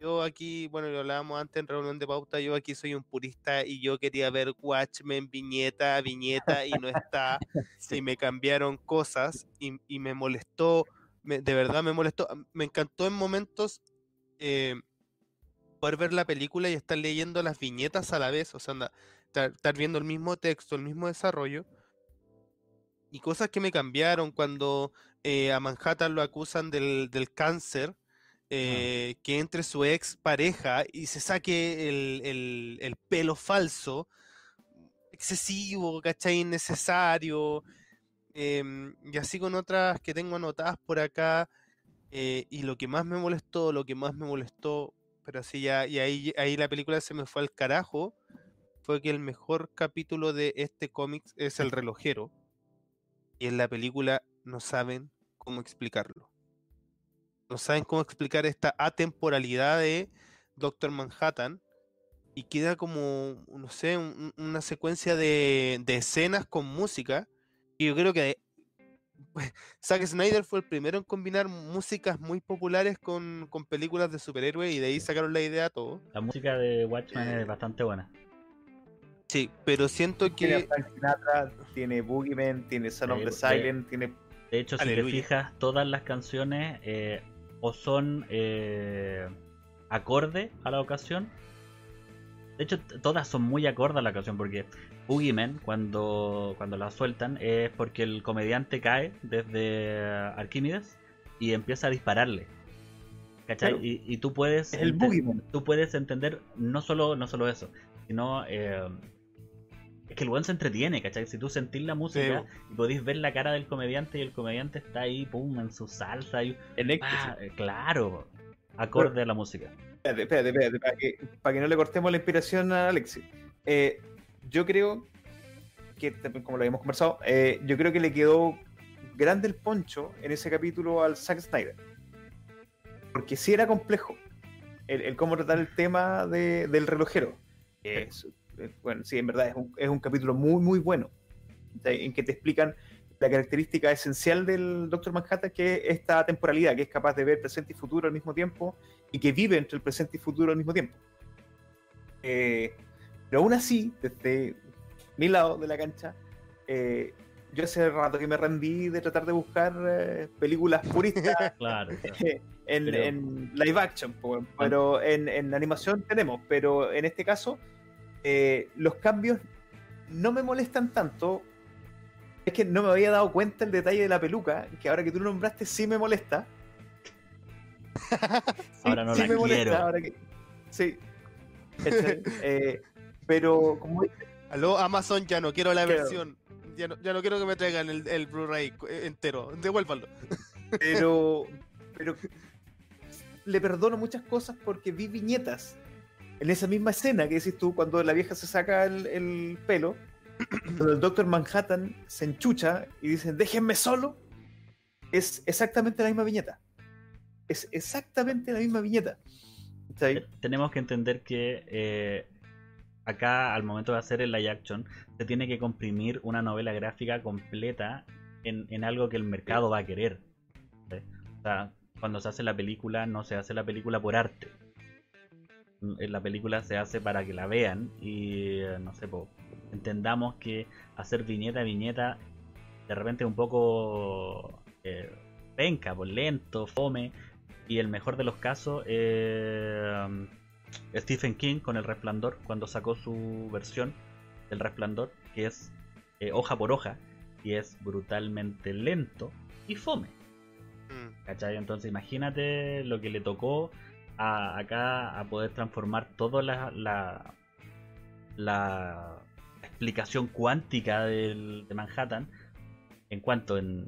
yo aquí, bueno, lo hablábamos antes en reunión de pauta, yo aquí soy un purista y yo quería ver Watchmen viñeta, viñeta y no está, y me cambiaron cosas y, y me molestó, me- de verdad me molestó, me encantó en momentos eh, poder ver la película y estar leyendo las viñetas a la vez, o sea, anda, estar, viendo el mismo texto, el mismo desarrollo, y cosas que me cambiaron cuando eh, a Manhattan lo acusan del, del cáncer, eh, que entre su ex pareja y se saque el, el- el pelo falso, excesivo, ¿cachai? Innecesario, em, y así con otras que tengo anotadas por acá. Eh, y lo que más me molestó, lo que más me molestó, pero así ya, y ahí, ahí la película se me fue al carajo, fue que el mejor capítulo de este cómic es el relojero. Y en la película no saben cómo explicarlo. No saben cómo explicar esta atemporalidad de Doctor Manhattan. Y queda como, no sé, un- un- una secuencia de, de escenas con música. Y yo creo que Zack Snyder fue el primero en combinar músicas muy populares con, con películas de superhéroes y de ahí sacaron la idea todo. La música de Watchmen es bastante buena. Sí, pero siento Tiene a que Frank Sinatra, tiene Boogeyman, tiene Son of the de- Silent, tiene De hecho, si Aleluya. te fijas, todas las canciones eh, o son eh, acorde a la ocasión. De hecho, todas son muy acorde a la ocasión porque Boogeyman, cuando, cuando la sueltan, es porque el comediante cae desde Arquímedes y empieza a dispararle. ¿Cachai? Claro. Y, y tú puedes es el Boogeyman. tú puedes entender no solo, no solo eso, sino eh, es que el buen se entretiene, ¿cachai? Si tú sentís la música y podéis ver la cara del comediante y el comediante está ahí, pum, en su salsa, y, En ah, eh, claro, acorde a la música. Espérate, espérate, espérate, para que, para que no le cortemos la inspiración a Alexis. Eh, yo creo que, como lo habíamos conversado, eh, yo creo que le quedó grande el poncho en ese capítulo al Zack Snyder. Porque sí era complejo el, el cómo tratar el tema de- del relojero. Es- eh, bueno, sí, en verdad es un, es un capítulo muy, muy bueno. En que te explican la característica esencial del Doctor Manhattan, que es esta temporalidad, que es capaz de ver presente y futuro al mismo tiempo y que vive entre el presente y futuro al mismo tiempo. Eh, pero aún así, desde mi lado de la cancha, eh, yo hace rato que me rendí de tratar de buscar eh, películas puristas Claro, claro. en, Pero- en live action, pero en, en animación tenemos, pero en este caso eh, los cambios no me molestan tanto. Es que no me había dado cuenta el detalle de la peluca, que ahora que tú lo nombraste sí me molesta. Sí, Ahora no sí la me molesta, quiero. ahora que- Sí. Eh, pero como Aló, Amazon, ya no quiero la Claro. versión. Ya no, ya no quiero que me traigan el, el Blu-ray eh, entero. Devuélvanlo. pero, pero le perdono muchas cosas porque vi viñetas en esa misma escena que decís tú cuando la vieja se saca el, el pelo, cuando el Doctor Manhattan se enchucha y dicen déjenme solo, es exactamente la misma viñeta. Es exactamente la misma viñeta. Eh, Tenemos que entender que eh, acá, al momento de hacer el live action, se tiene que comprimir una novela gráfica completa en, en algo que el mercado va a querer. ¿sí? O sea, cuando se hace la película, no se hace la película por arte. Mm, La película se hace para que la vean y, eh, no sé, po, entendamos que hacer viñeta a viñeta de repente es un poco eh, penca, pues, lento, fome. Y el mejor de los casos, eh, Stephen King con El Resplandor, cuando sacó su versión del Resplandor, que es eh, hoja por hoja, y es brutalmente lento y fome. Mm, ¿Cachai? Entonces imagínate lo que le tocó a, acá a poder transformar toda la, la, la explicación cuántica de Manhattan en cuanto en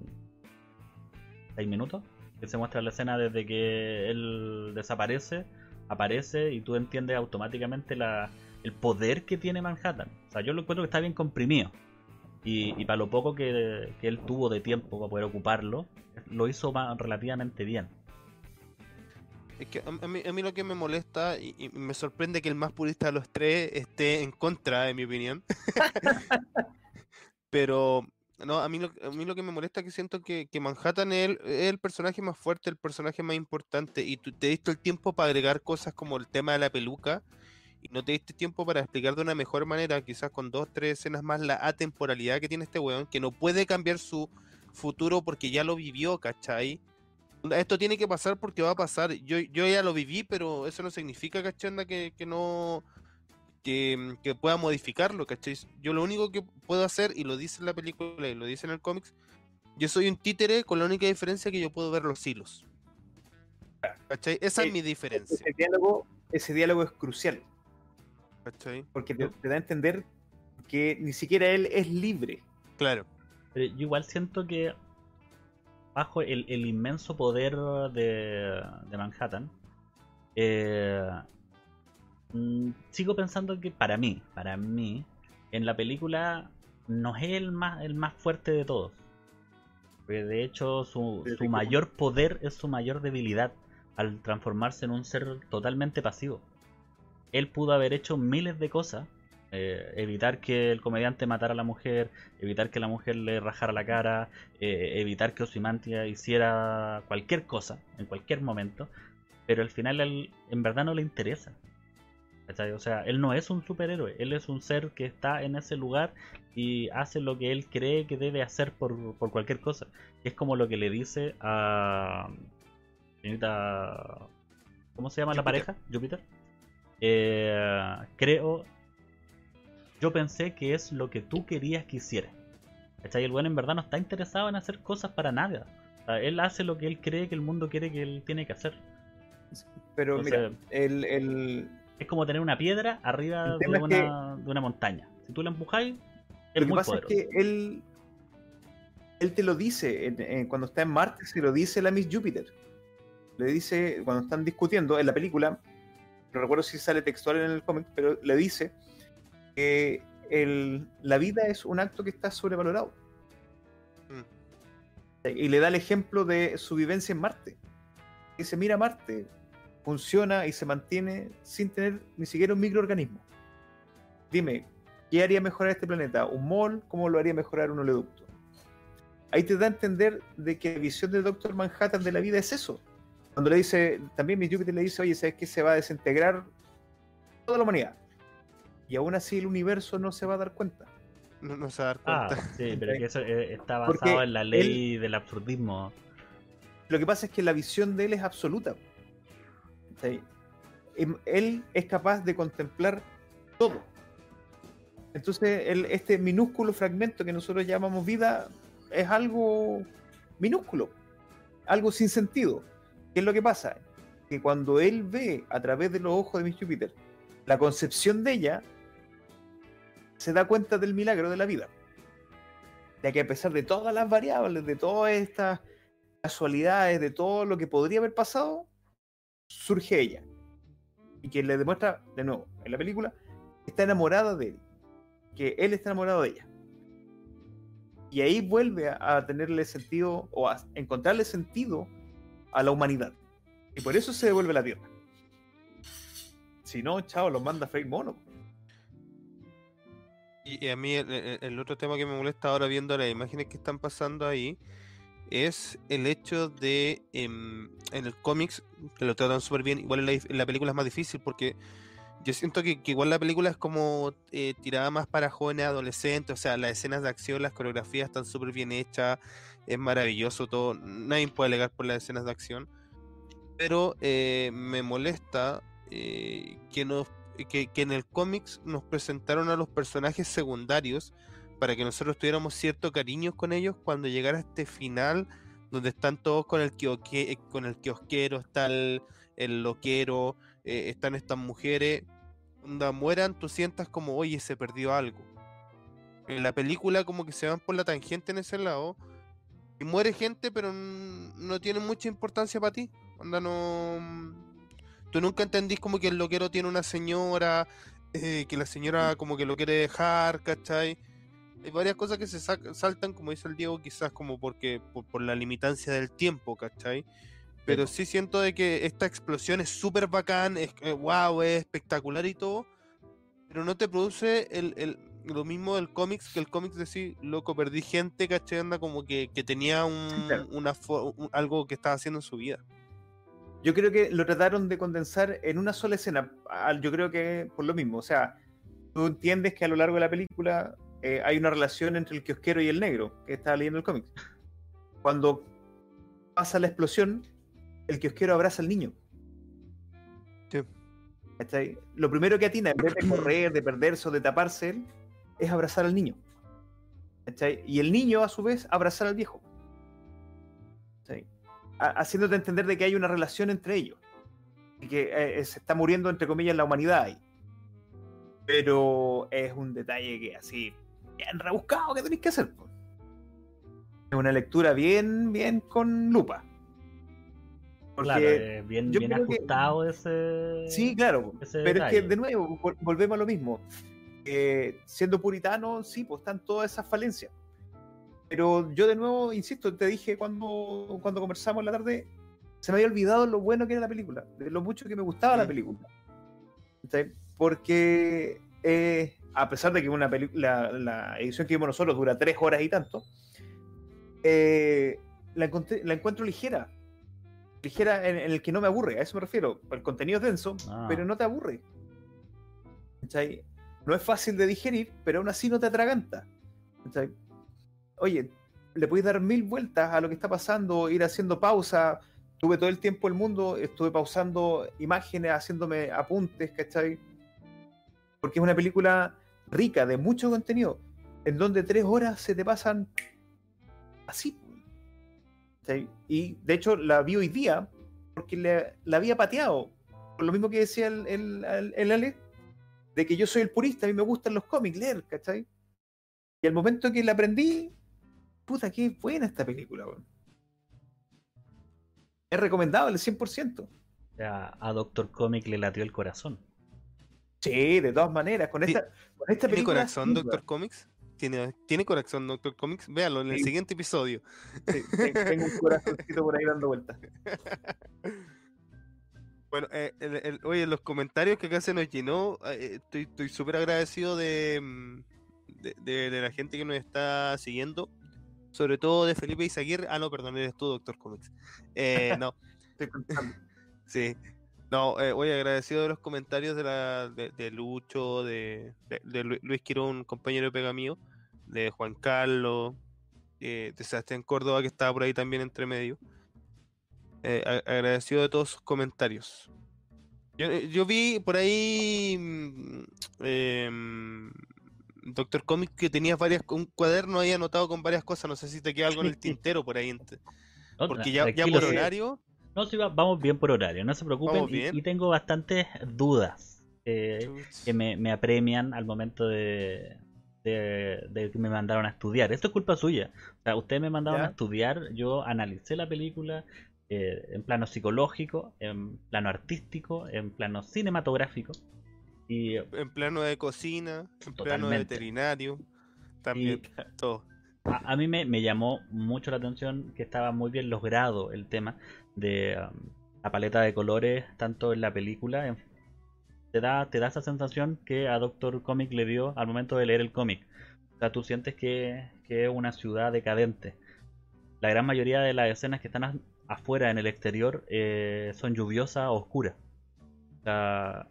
6 minutos que se muestra la escena desde que él desaparece aparece y tú entiendes automáticamente la, el poder que tiene Manhattan. O sea yo lo encuentro que está bien comprimido. Y, para lo poco que, que él tuvo de tiempo para poder ocuparlo lo hizo relativamente bien Es que a, mí, a mí lo que me molesta y, me sorprende que el más purista de los tres esté en contra, de mi opinión. Pero no, a mí, lo, a mí lo que me molesta es que siento que, que Manhattan es el, el personaje más fuerte, el personaje más importante, y tú te diste el tiempo para agregar cosas como el tema de la peluca, y no te diste tiempo para explicar de una mejor manera, quizás con dos, tres escenas más, la atemporalidad que tiene este weón, que no puede cambiar su futuro porque ya lo vivió, ¿cachai? Esto tiene que pasar porque va a pasar. Yo, yo ya lo viví, pero eso no significa, ¿cachai? Onda, Que, que no. Que, que pueda modificarlo, ¿cachai? Yo lo único que puedo hacer, y lo dice en la película y lo dice en el cómics, yo soy un títere con la única diferencia que yo puedo ver los hilos. ¿Cachai? Esa es mi diferencia. Ese diálogo, ese diálogo es crucial, ¿Cachai? porque te, te da a entender que ni siquiera él es libre. Claro. Pero yo igual siento que bajo el, el inmenso poder de, de Manhattan, eh, mm, sigo pensando que para mí, para mí, en la película no es el más, el más fuerte de todos. Porque de hecho su, su mayor poder es su mayor debilidad al transformarse en un ser totalmente pasivo. Él pudo haber hecho miles de cosas. Eh, evitar que el comediante matara a la mujer, evitar que la mujer le rajara la cara, eh, evitar que Osimantia hiciera cualquier cosa en cualquier momento, pero al final él en verdad no le interesa. ¿cachai? O sea, él no es un superhéroe, él es un ser que está en ese lugar y hace lo que él cree que debe hacer por, por cualquier cosa. Es como lo que le dice a señorita ¿cómo se llama la pareja? Júpiter. Eh, creo yo pensé que es lo que tú querías que hiciera. ¿Cachai? El bueno en verdad no está interesado en hacer cosas para nada. O sea, él hace lo que él cree que el mundo quiere que él tiene que hacer. Pero Entonces, mira, el, el- Es como tener una piedra arriba de una, de una montaña. Si tú la empujáis, es lo que muy pasa poderoso. es que él, él te lo dice, en- en- cuando está en Marte se lo dice la Miss Júpiter. Le dice, cuando están discutiendo en la película, no recuerdo si sale textual en el cómic, pero le dice que el- la vida es un acto que está sobrevalorado. Y le da el ejemplo de su vivencia en Marte. Dice, mira Marte, funciona y se mantiene sin tener ni siquiera un microorganismo. Dime, ¿qué haría mejorar este planeta? ¿Un mol? ¿Cómo lo haría mejorar un oleoducto? Ahí te da a entender de que la visión del Doctor Manhattan de la vida es eso. Cuando le dice, también mi Júpiter le dice, oye, ¿sabes que se va a desintegrar toda la humanidad? Y aún así el universo no se va a dar cuenta. No, no se va a dar Ah, cuenta. sí, pero es que eso eh, está Porque basado en la ley del absurdismo. Lo que pasa es que la visión de él es absoluta. ¿sí? Em- Él es capaz de contemplar todo. Entonces, el- este minúsculo fragmento que nosotros llamamos vida es algo minúsculo, algo sin sentido. ¿Qué es lo que pasa? Que cuando él ve a través de los ojos de Miss Júpiter la concepción de ella, se da cuenta del milagro de la vida. Ya que a pesar de todas las variables, de todas estas casualidades, de todo lo que podría haber pasado, surge ella. Y que le demuestra, de nuevo, en la película, que está enamorada de él. Que él está enamorado de ella. Y ahí vuelve a, a tenerle sentido, o a encontrarle sentido a la humanidad. Y por eso se devuelve la Tierra. Si no, chao, los manda a freír mono. Y a mí el, otro tema que me molesta ahora viendo las imágenes que están pasando ahí es el hecho de em, en el cómics que lo tratan súper bien, igual en la, película es más difícil porque yo siento que, que igual la película es como eh, tirada más para jóvenes adolescentes, o sea, las escenas de acción, las coreografías están súper bien hechas, es maravilloso todo, nadie puede alegar por las escenas de acción, pero eh, me molesta eh, que nos que, que en el cómics nos presentaron a los personajes secundarios para que nosotros tuviéramos cierto cariño con ellos cuando llegara este final donde están todos con el, kioque- eh, con el kiosquero, está el, loquero, eh, están estas mujeres, cuando mueran tú sientas como, oye, se perdió algo. En la película como que se van por la tangente en ese lado y muere gente pero no tiene mucha importancia para ti. Onda, no... Tú nunca entendís como que el loquero tiene una señora, eh, que la señora como que lo quiere dejar, ¿cachai? Hay varias cosas que se saltan, como dice el Diego, quizás como porque por, por la limitancia del tiempo, ¿cachai? Pero sí siento de que esta explosión es súper bacán, es wow, es espectacular y todo, pero no te produce el, el- lo mismo del cómics, que el cómics decir, loco, perdí gente, ¿cachai? Anda como que, que tenía un, claro. una fo- un- algo que estaba haciendo en su vida. Yo creo que lo trataron de condensar en una sola escena. Yo creo que por lo mismo. O sea, tú entiendes que a lo largo de la película eh, hay una relación entre el kiosquero y el negro, que está leyendo el cómic. Cuando pasa la explosión, el kiosquero abraza al niño. Lo primero que atina, en vez de correr, de perderse o de taparse es abrazar al niño. ¿Cachai? Y el niño, a su vez, abrazar al viejo. Haciéndote entender de que hay una relación entre ellos. Y que eh, se está muriendo, entre comillas, la humanidad ahí. Pero es un detalle que así, bien rebuscado que tenéis que hacer. Es una lectura bien, bien con lupa. Porque, Claro, eh, bien, yo bien creo que- ajustado ese. Sí, claro. ese Pero es que de nuevo, vol- volvemos a lo mismo. Eh, siendo puritano, sí, pues están todas esas falencias. Pero yo de nuevo, insisto, te dije cuando, cuando conversamos en la tarde, se me había olvidado lo bueno que era la película, de lo mucho que me gustaba la Mm. película. ¿Cachai? Porque eh, a pesar de que una la, la edición que vimos nosotros dura tres horas y tanto, eh, la, la encuentro ligera. Ligera en, en el que no me aburre, a eso me refiero. El contenido es denso, Ah. pero no te aburre. ¿Cachai? No es fácil de digerir, pero aún así no te atraganta. Oye, le podéis dar mil vueltas a lo que está pasando, ir haciendo pausa. Tuve todo el tiempo el mundo, estuve pausando imágenes, haciéndome apuntes, ¿cachai? Porque es una película rica, de mucho contenido, en donde tres horas se te pasan así. ¿cachai? Y de hecho la vi hoy día porque le- la había pateado. Por lo mismo que decía el, el, el- el Ale, de que yo soy el purista, a mí me gustan los cómics, leer, ¿cachai? Y al momento que la aprendí, puta, qué buena esta película, weón. Es recomendable, 100%. O sea, a Doctor Comic le latió el corazón. Sí, de todas maneras, con Sí. esta, con esta ¿Tiene película... corazón, sí, Doctor Comics? ¿Tiene, ¿Tiene corazón, Doctor Comics? Véalo en el siguiente episodio. Sí, tengo un corazoncito por ahí dando vueltas. Bueno, eh, el- el- oye, los comentarios que acá se nos llenó, eh, estoy estoy súper agradecido de, mm, de, de- de la gente que nos está siguiendo, sobre todo de Felipe Izaguirre. Ah, no, perdón, eres tú, Doctor Comics. Eh, no, Estoy contando. sí. No, eh, oye, agradecido de los comentarios de, la, de, de Lucho, de, de- de Lu- Luis Quirón, compañero de pega mío, de Juan Carlos, eh, de Sebastián Córdoba, que estaba por ahí también entre medio. Eh, agradecido de todos sus comentarios. Yo, eh, yo vi por ahí, mm, em, Doctor Comic, que tenías varias, un cuaderno ahí anotado con varias cosas. No sé si te queda algo en el tintero por ahí. No, Porque ya, por horario. No, sí, va- vamos bien por horario, no se preocupen. Y- tengo bastantes dudas eh, que me, me apremian al momento de, de, de que me mandaron a estudiar. Esto es culpa suya. O sea, ustedes me mandaron Ya. a estudiar, yo analicé la película eh, en plano psicológico, en plano artístico, en plano cinematográfico. Y En plano de cocina, en plano de veterinario. También, todo. a, a mí me, me llamó mucho la atención que estaba muy bien logrado el tema de um, la paleta de colores, tanto en la película. en- te, da, te da esa sensación que a Doctor Comic le dio al momento de leer el cómic. O sea, tú sientes que, que es una ciudad decadente. La gran mayoría de las escenas que están afuera en el exterior eh, son lluviosas o oscuras. Sea,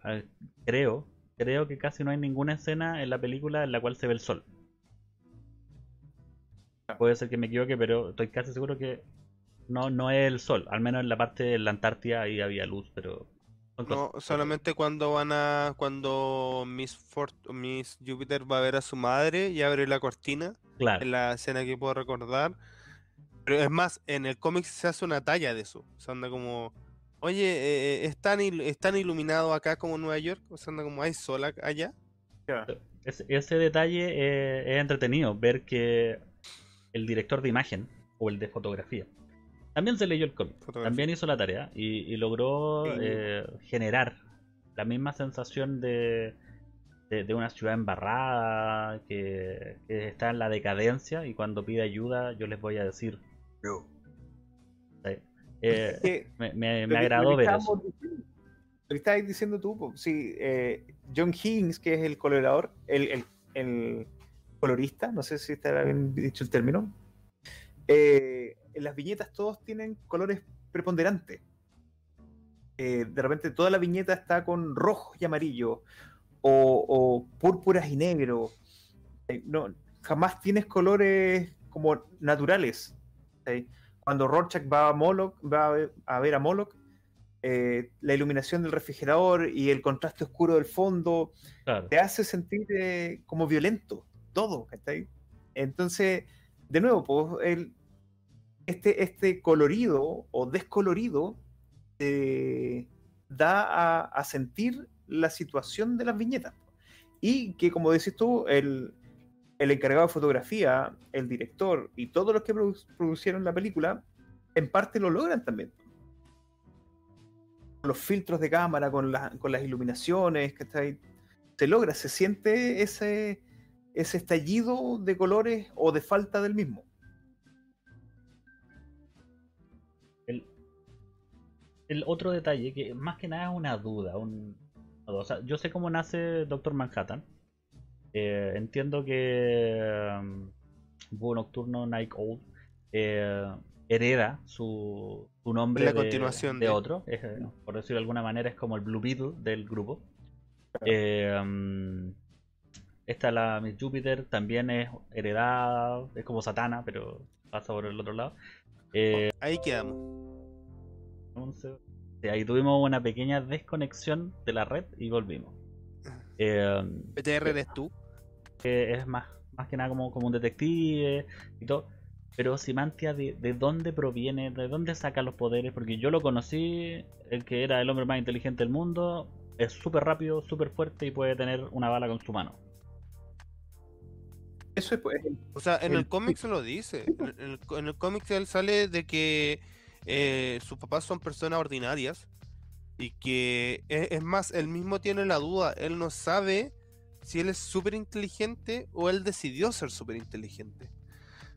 creo, creo que casi no hay ninguna escena en la película en la cual se ve el sol. Puede ser que me equivoque, pero estoy casi seguro que no, no es el sol. Al menos en la parte de la Antártida ahí había luz, pero. No, solamente cuando van a. Cuando Miss, Fort, Miss Jupiter va a ver a su madre y abre la cortina. Claro. en la escena que puedo recordar. Pero es más, en el cómic se hace una talla de eso. O sea, anda como, oye, eh, ¿es, tan il- es tan iluminado acá como en Nueva York? O sea, anda como, ¿hay sol allá? Ya. Ese, ese detalle eh, es entretenido, ver que el director de imagen o el de fotografía también se leyó el cómic, Fotografía. también hizo la tarea y, y logró Sí. eh, generar la misma sensación de, de, de una ciudad embarrada que, que está en la decadencia y cuando pide ayuda yo les voy a decir ¿sí? Eh, me, me- me agradó ver eso. diciendo- Lo que estabas diciendo tú, sí, eh, John Higgins, que es el colorador, el, el- el colorista, no sé si está bien dicho el término, eh, en las viñetas todos tienen colores preponderantes. Eh, de repente toda la viñeta está con rojo y amarillo, o, o púrpuras y negro. Eh, no, jamás tienes colores como naturales. ¿sí? Cuando Rorschach va a Moloch, va a ver a, ver a Moloch, eh, la iluminación del refrigerador y el contraste oscuro del fondo Claro. te hace sentir eh, como violento, todo, ¿cachai? Entonces, de nuevo, pues, el, este, este colorido o descolorido te da a, a sentir la situación de las viñetas. Y que, como decís tú, el, el encargado de fotografía, el director y todos los que produ- producieron la película, en parte lo logran también. Los filtros de cámara, con, con las iluminaciones, ¿cachai? se logra, se siente ese, ese estallido de colores o de falta del mismo. El, el otro detalle, que más que nada es una duda. Un, o sea, yo sé cómo nace Doctor Manhattan. Eh, entiendo que um, Búho Nocturno Night Owl eh, hereda su, su nombre La de, continuación de de- otro. Es, eh, por decirlo de alguna manera, es como el Blue Beetle del grupo. Eh, um, esta, la Miss Jupiter, también es heredada, es como Satana, pero pasa por el otro lado. Eh, Ahí quedamos. ahí tuvimos una pequeña desconexión de la red y volvimos. Eh, PTR eres tú. Que es más, más que nada como, como un detective y todo. Pero Simantia, ¿de, ¿de dónde proviene? ¿De dónde saca los poderes? Porque yo lo conocí, el que era el hombre más inteligente del mundo, es súper rápido, súper fuerte y puede tener una bala con su mano. Eso es pues, O sea, en El- el cómic se lo dice. En el, en el cómic él sale de que eh, sus papás son personas ordinarias y que e- es, más, él mismo tiene la duda. Él no sabe si él es súper inteligente o él decidió ser súper inteligente.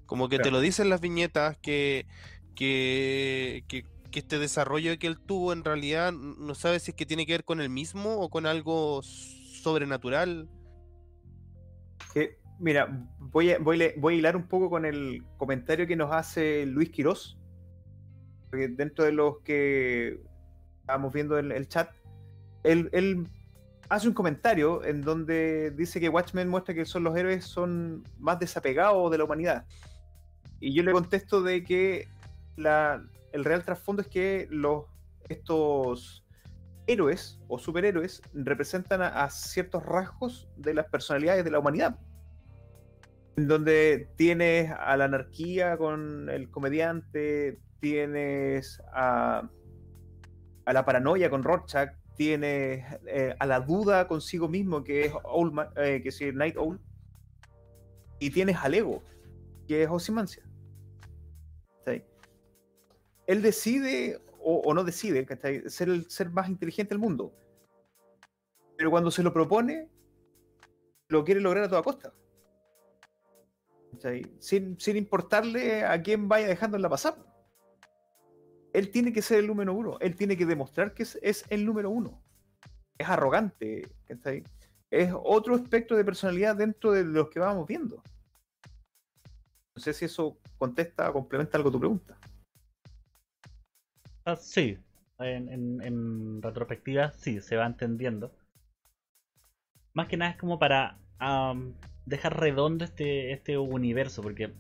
Como que te lo dicen las viñetas que, que, que, que este desarrollo que él tuvo en realidad no sabe si es que tiene que ver con él mismo o con algo sobrenatural. que, mira, voy a, voy, a, voy a hilar un poco con el comentario que nos hace Luis Quirós. Porque dentro de los que estábamos viendo el, el chat, él, él hace un comentario en donde dice que Watchmen muestra que son los héroes son más desapegados de la humanidad. Y yo le contesto de que la, el real trasfondo es que los, estos héroes o superhéroes representan a, ciertos rasgos de las personalidades de la humanidad. En donde tienes a la anarquía con el comediante, tienes a, a la paranoia con Rorschach, tienes eh, a la duda consigo mismo, que es Owlman- eh, que es Night Owl, y tienes al ego, que es. ¿Cachai? Él decide, o, no decide, ser el ser más inteligente del mundo. Pero cuando se lo propone, lo quiere lograr a toda costa. Sin, sin importarle a quién vaya dejando en la pasada. Él tiene que ser el número uno. Él tiene que demostrar que es, el número uno. Es arrogante. Es otro aspecto de personalidad dentro de los que vamos viendo. No sé si eso contesta o complementa algo tu pregunta. Ah, sí, en, en- retrospectiva sí, se va entendiendo. Más que nada es como para am, dejar redondo este, este universo, porque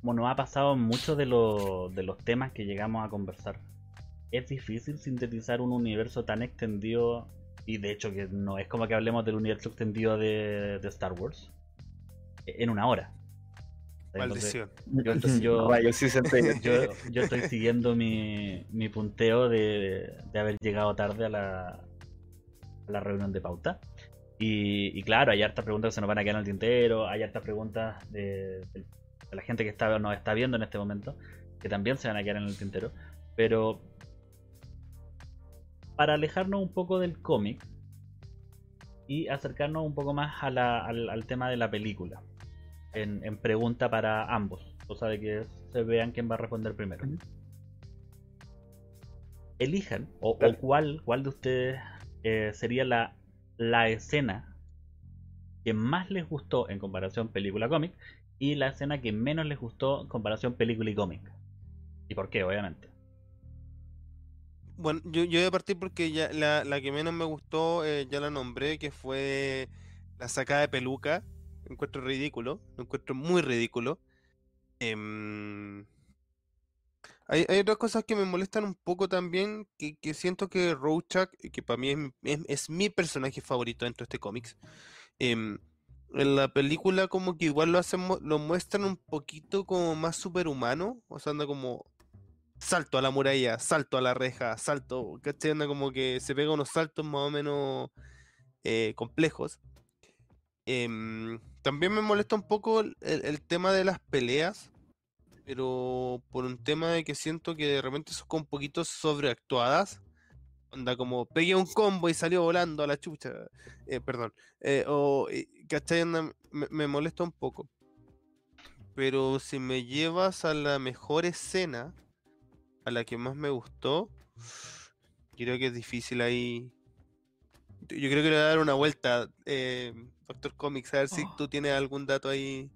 como nos ha pasado en muchos de, los- de los temas que llegamos a conversar, es difícil sintetizar un universo tan extendido, y de hecho que no es como que hablemos del universo extendido de, de Star Wars, e, en una hora. Entonces, Maldición. yo- entonces yo- Rayos, sí se entiende. yo, yo estoy siguiendo mi, mi punteo de, de haber llegado tarde a la, a la reunión de pauta. Y, y claro, hay hartas preguntas que se nos van a quedar en el tintero, hay hartas preguntas de, de la gente que está, nos está viendo en este momento, que también se van a quedar en el tintero. Pero para alejarnos un poco del cómic y acercarnos un poco más a la- al, al tema de la película, en, en pregunta para ambos, cosa de que se vean quién va a responder primero. Elijan, o, cuál, cuál de ustedes eh, sería la, la escena que más les gustó en comparación película-cómic y la escena que menos les gustó en comparación película y cómic. ¿Y por qué, obviamente? Bueno, yo, yo voy a partir porque ya la, la que menos me gustó, eh, ya la nombré, que fue la sacada de peluca. Lo encuentro ridículo, lo encuentro muy ridículo. Em, hay, hay otras cosas que me molestan un poco también, que, que siento que Rorschach, que para mí es, es mi personaje favorito dentro de este cómics, em, en la película como que igual lo hacen, lo muestran un poquito como más superhumano, o sea, anda como salto a la muralla, salto a la reja, salto, ¿cachai? Anda como que se pega unos saltos más o menos eh, complejos. Em, también me molesta un poco el, el- tema de las peleas, pero por un tema de que siento que de repente son un poquito sobreactuadas. Onda como pegué un combo y salió volando a la chucha. eh, perdón. eh, o, eh, ¿cachai? Anda, me, me molesta un poco. Pero si me llevas a la mejor escena, a la que más me gustó, creo que es difícil ahí. Yo creo que le voy a dar una vuelta, eh, Doctor Comics, a ver si Oh. tú tienes algún dato ahí.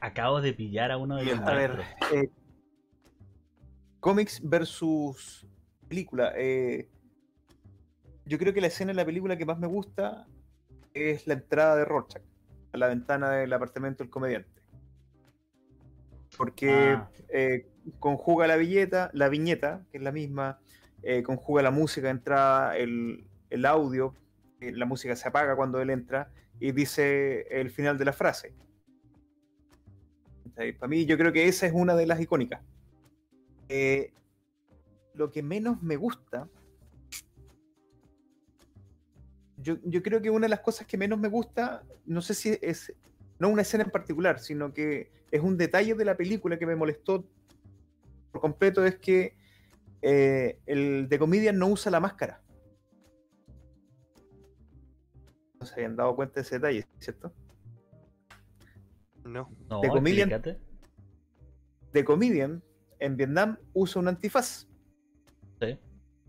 Acabo de pillar a uno de los A ver, eh, cómics versus película. eh, yo creo que la escena en la película que más me gusta es la entrada de Rorschach a la ventana del apartamento del comediante. Porque Ah. eh, conjuga la viñeta, la viñeta, que es la misma, eh, conjuga la música de entrada, el, el audio, eh, la música se apaga cuando él entra y dice el final de la frase. Para mí, yo creo que esa es una de las icónicas. Lo que menos me gusta, yo, yo creo que una de las cosas que menos me gusta, no sé si es, no una escena en particular, sino que es un detalle de la película que me molestó por completo, es que eh, el de Comedian no usa la máscara. No se habían dado cuenta de ese detalle, ¿cierto? No. No, de Comedian- explícate. The Comedian en Vietnam usa un antifaz. Sí.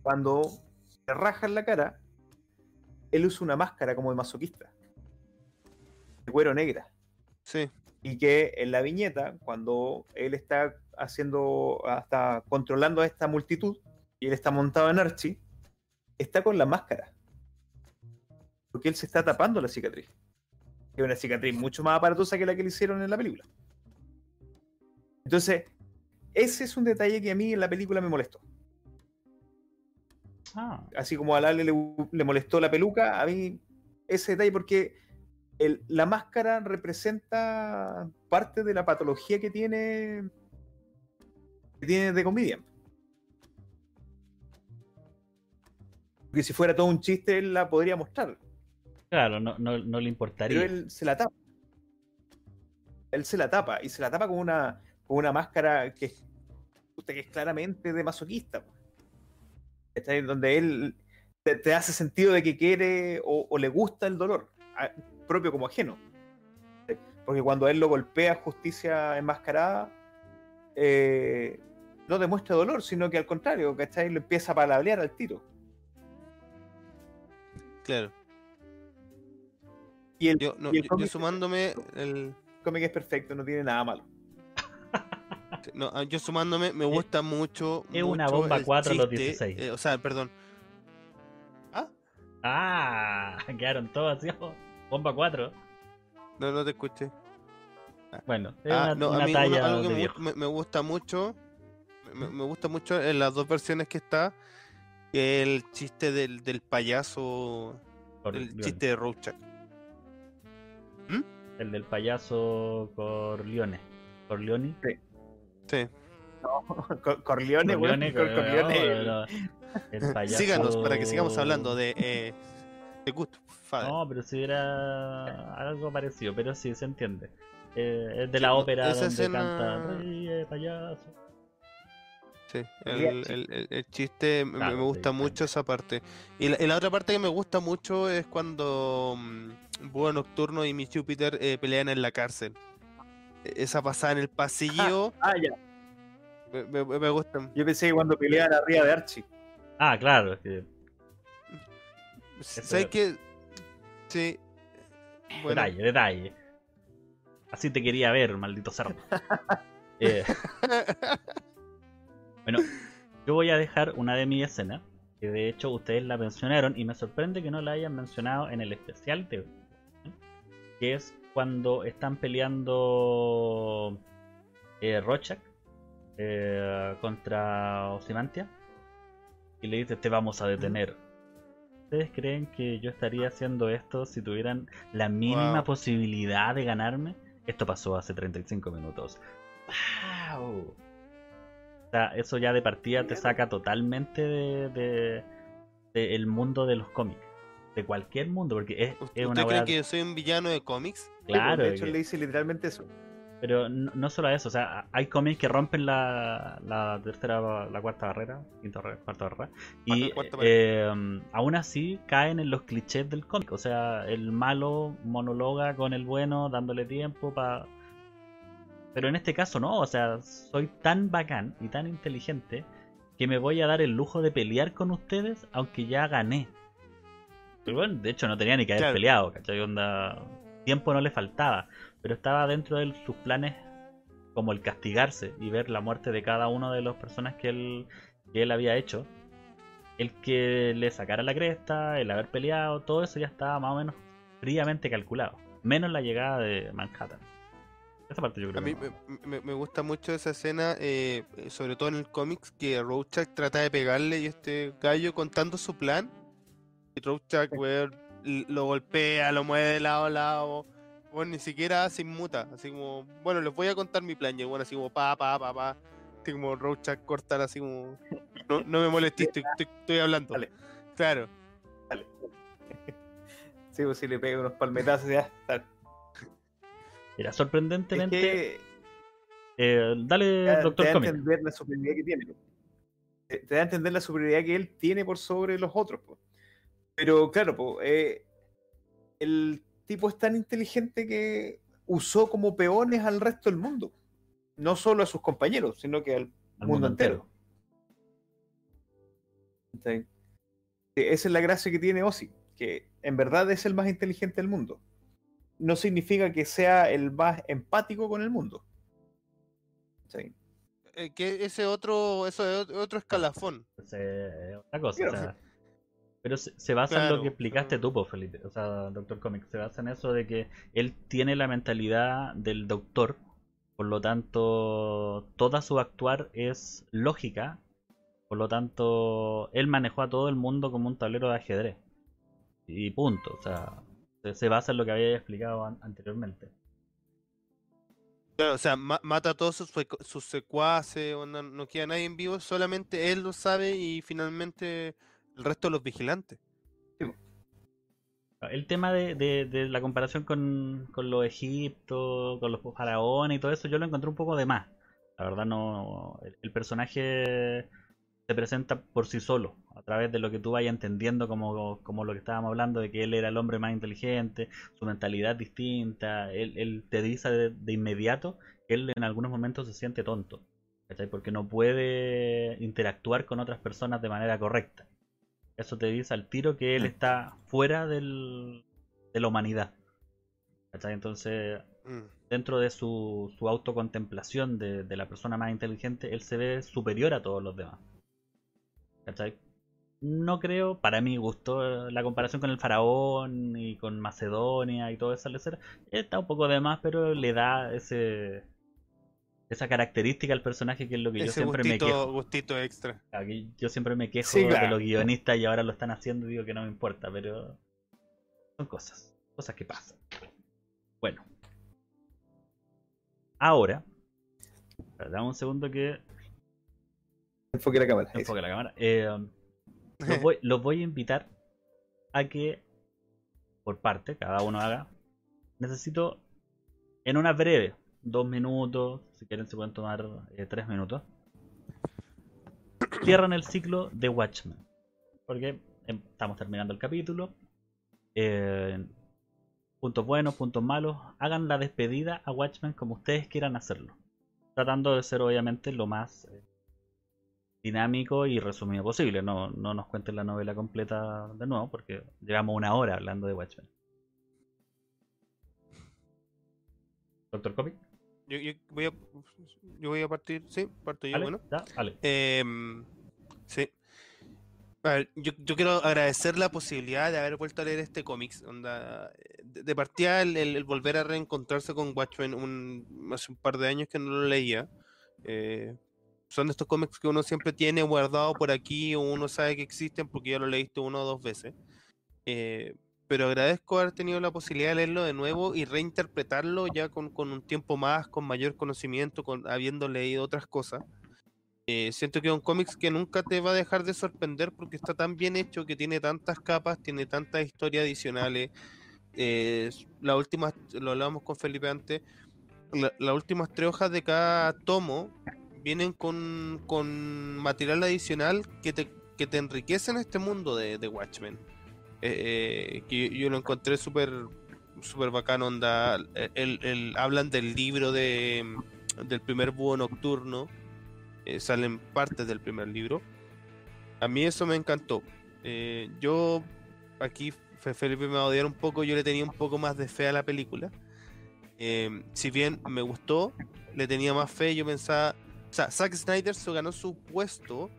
Cuando le rajan la cara, él usa una máscara como de masoquista. De cuero negra. Sí. Y que en la viñeta, cuando él está haciendo, está controlando a esta multitud, y él está montado en Archie, está con la máscara. Porque él se está tapando la cicatriz. Es una cicatriz mucho más aparatosa que la que le hicieron en la película. Entonces, ese es un detalle que a mí en la película me molestó. Ah, Así como a Lale le, le molestó la peluca, a mí ese detalle porque el- la máscara representa parte de la patología que tiene que tiene de Comedian. Porque si fuera todo un chiste, él la podría mostrar. claro, no, no, no le importaría. Pero él se la tapa. Él se la tapa. Y se la tapa con una, con una máscara que, que es claramente de masoquista. ¿Cachai? Donde él te, te hace sentido de que quiere o, o le gusta el dolor, a- propio como ajeno. Porque cuando él lo golpea justicia enmascarada, eh, no demuestra dolor, sino que al contrario, ¿cachai? Lo empieza a palabrear al tiro. Claro. Y el, Yo, no, y el yo- sumándome el, cómic es perfecto, no tiene nada malo. No, ah, yo sumándome, me gusta mucho. es una bomba el 4 a los chiste, 16. eh, o sea, perdón. Ah, Ah, quedaron todos así. oh, Bomba 4. no, no te escuché. Bueno, es Ah, una, no, una a mí uno- talla algo que de me, me- me gusta mucho, me, me gusta mucho en las dos versiones que está, que el chiste del, del payaso, Por el Leone. chiste de Rorschach. El del payaso Corleone. Corleone. Sí. Cor- Corleone, weón, Corleone, Cor- Corleone, no, no, El payaso... Síganos para que sigamos hablando de, eh, de Good Father. No, pero si era algo parecido, pero sí se entiende. Eh, es de Sí, la no, ópera donde escena- canta Ríe, payaso. Sí, el, el- el- el chiste me- Claro, me gusta sí, mucho esa parte. Y la, y la otra parte que me gusta mucho es cuando mm, Búho Nocturno y Miss Júpiter eh, pelean en la cárcel. Esa pasada en el pasillo Ah, ya. me, me- me gusta. Yo pensé que cuando peleaban arriba de Archie. Ah, claro, es que ¿Sabes qué? Sí. Bueno, detalle, detalle. Así te quería ver, maldito cerdo. Eh, bueno, yo voy a dejar una de mis escenas, que de hecho ustedes la mencionaron y me sorprende que no la hayan mencionado en el especial de que es cuando están peleando eh, Rochak eh, contra Osimantia y le dice te vamos a detener. ¿Ustedes creen que yo estaría haciendo esto si tuvieran la mínima Wow. posibilidad de ganarme? Esto pasó hace 35 minutos. ¡Wow! O sea, eso ya de partida te saca totalmente de, de- de el mundo de los cómics. De cualquier mundo, porque es, es ¿Usted una cree que yo soy un villano de cómics? Claro, de hecho, que- le dice literalmente eso. pero no, no solo eso, o sea, hay cómics que rompen la, la tercera, la cuarta barrera, quinta barrera, cuarta barrera, y Cuarta- eh, aún así caen en los clichés del cómic, o sea, el malo monologa con el bueno dándole tiempo para... Pero en este caso no, o sea, soy tan bacán y tan inteligente que me voy a dar el lujo de pelear con ustedes aunque ya gané. Pero bueno, de hecho no tenía ni que haber Claro. peleado, ¿cachai? Onda, tiempo no le faltaba pero estaba dentro de sus planes como el castigarse y ver la muerte de cada uno de las personas que él, que él había hecho. El que le sacara la cresta, el haber peleado, todo eso ya estaba más o menos fríamente calculado. Menos la llegada de Manhattan. Esa parte yo creo A mí que no. me, me- me gusta mucho esa escena, eh, sobre todo en el cómics, que Rorschach trata de pegarle y este gallo contando su plan. Y Rorschach, weón, lo golpea, lo mueve de lado a lado. Bueno, ni siquiera se inmuta. Así como, bueno, les voy a contar mi plan. Y bueno, así como, pa, pa, pa, pa. Así como Rorschach cortar así como, no, no me molestes, estoy, estoy- estoy hablando. Dale. Claro. Sí, pues si le pega unos palmetazos ya. tal. Mira, Es sorprendentemente. que eh, dale, da- Doctor te da a entender la superioridad que tiene. Te, te da a entender la superioridad que él tiene por sobre los otros. po. Pero claro, po, eh, el tipo es tan inteligente que usó como peones al resto del mundo. No solo a sus compañeros, sino que al, Al mundo, entero. Eh, Esa es la gracia que tiene Ozzy, que en verdad es el más inteligente del mundo. No significa que sea el más empático con el mundo. ¿Cachai? Eh, que ese otro, eso es ot- otro escalafón. Es, eh, otra cosa, Claro. o sea, pero se, se basa en lo Claro, que explicaste pero- tú, pues, Felipe. O sea, Doctor Comic, se basa en eso de que él tiene la mentalidad del doctor, por lo tanto, toda su actuar es lógica, por lo tanto, él manejó a todo el mundo como un tablero de ajedrez. Y punto, o sea, se, basa en lo que había explicado an- anteriormente. Claro, o sea, ma- mata a todos sus, secu- sus secuaces, onda, no queda nadie en vivo, solamente él lo sabe y finalmente el resto de los vigilantes. El tema de, de- de la comparación con, con los Egiptos, con los faraones y todo eso, yo lo encontré un poco de más. La verdad no. El, el personaje se presenta por sí solo, a través de lo que tú vayas entendiendo como, como lo que estábamos hablando, de que él era el hombre más inteligente, su mentalidad distinta, él, él te dice de, de inmediato que él en algunos momentos se siente tonto, ¿cachai? Porque no puede interactuar con otras personas de manera correcta. Eso te dice al tiro que él Mm. está fuera del, de la humanidad. ¿cachai? Entonces, Mm. dentro de su, su autocontemplación de, de la persona más inteligente, él se ve superior a todos los demás. ¿Cachai? No creo, para mí gustó la comparación con el faraón y con Macedonia y todo eso, etcétera. Está un poco de más, pero le da ese esa característica al personaje que es lo que yo siempre me quejo. gustito extra. Aquí yo siempre me quejo Sí, de los guionistas y ahora lo están haciendo y digo que no me importa, pero son cosas, cosas que pasan. Bueno. Ahora, dame un segundo que Enfoque la cámara. enfoque la cámara. Eh, los, voy, los voy a invitar a que, por parte, cada uno haga. Necesito, en una breve, dos minutos, si quieren se pueden tomar eh, tres minutos. Cierran el ciclo de Watchmen. Porque em, estamos terminando el capítulo. Eh, puntos buenos, puntos malos. Hagan la despedida a Watchmen como ustedes quieran hacerlo. Tratando de ser obviamente lo más eh, dinámico y resumido posible. No, no nos cuenten la novela completa de nuevo, porque llevamos una hora hablando de Watchmen. Doctor Copy. Yo, yo voy a, yo voy a partir, sí, parto yo, bueno. Em, sí. A ver, yo, yo quiero agradecer la posibilidad de haber vuelto a leer este cómics. Onda, de, de partida, el, volver a reencontrarse con Watchmen un, hace un par de años que no lo leía. Eh, son estos cómics que uno siempre tiene guardado por aquí o uno sabe que existen porque ya lo leíste una o dos veces. Eh, pero agradezco haber tenido la posibilidad de leerlo de nuevo y reinterpretarlo ya con, con un tiempo más, con mayor conocimiento, con habiendo leído otras cosas. Eh, siento que es un cómics que nunca te va a dejar de sorprender porque está tan bien hecho, que tiene tantas capas, tiene tantas historias adicionales. Eh, las últimas, lo hablábamos con Felipe antes, la- las últimas tres hojas de cada tomo vienen con, con material adicional que te, que te enriquecen este mundo de, de Watchmen. Eh, eh, que yo, lo encontré súper súper bacano, onda. El, el- hablan del libro de, del primer búho nocturno eh, salen partes del primer libro. A mí eso me encantó. Eh, yo, aquí Fe- Felipe me va a odiar un poco, yo le tenía un poco más de fe a la película. Eh, si bien me gustó, le tenía más fe, yo pensaba... O sea, Zack Snyder se ganó su puesto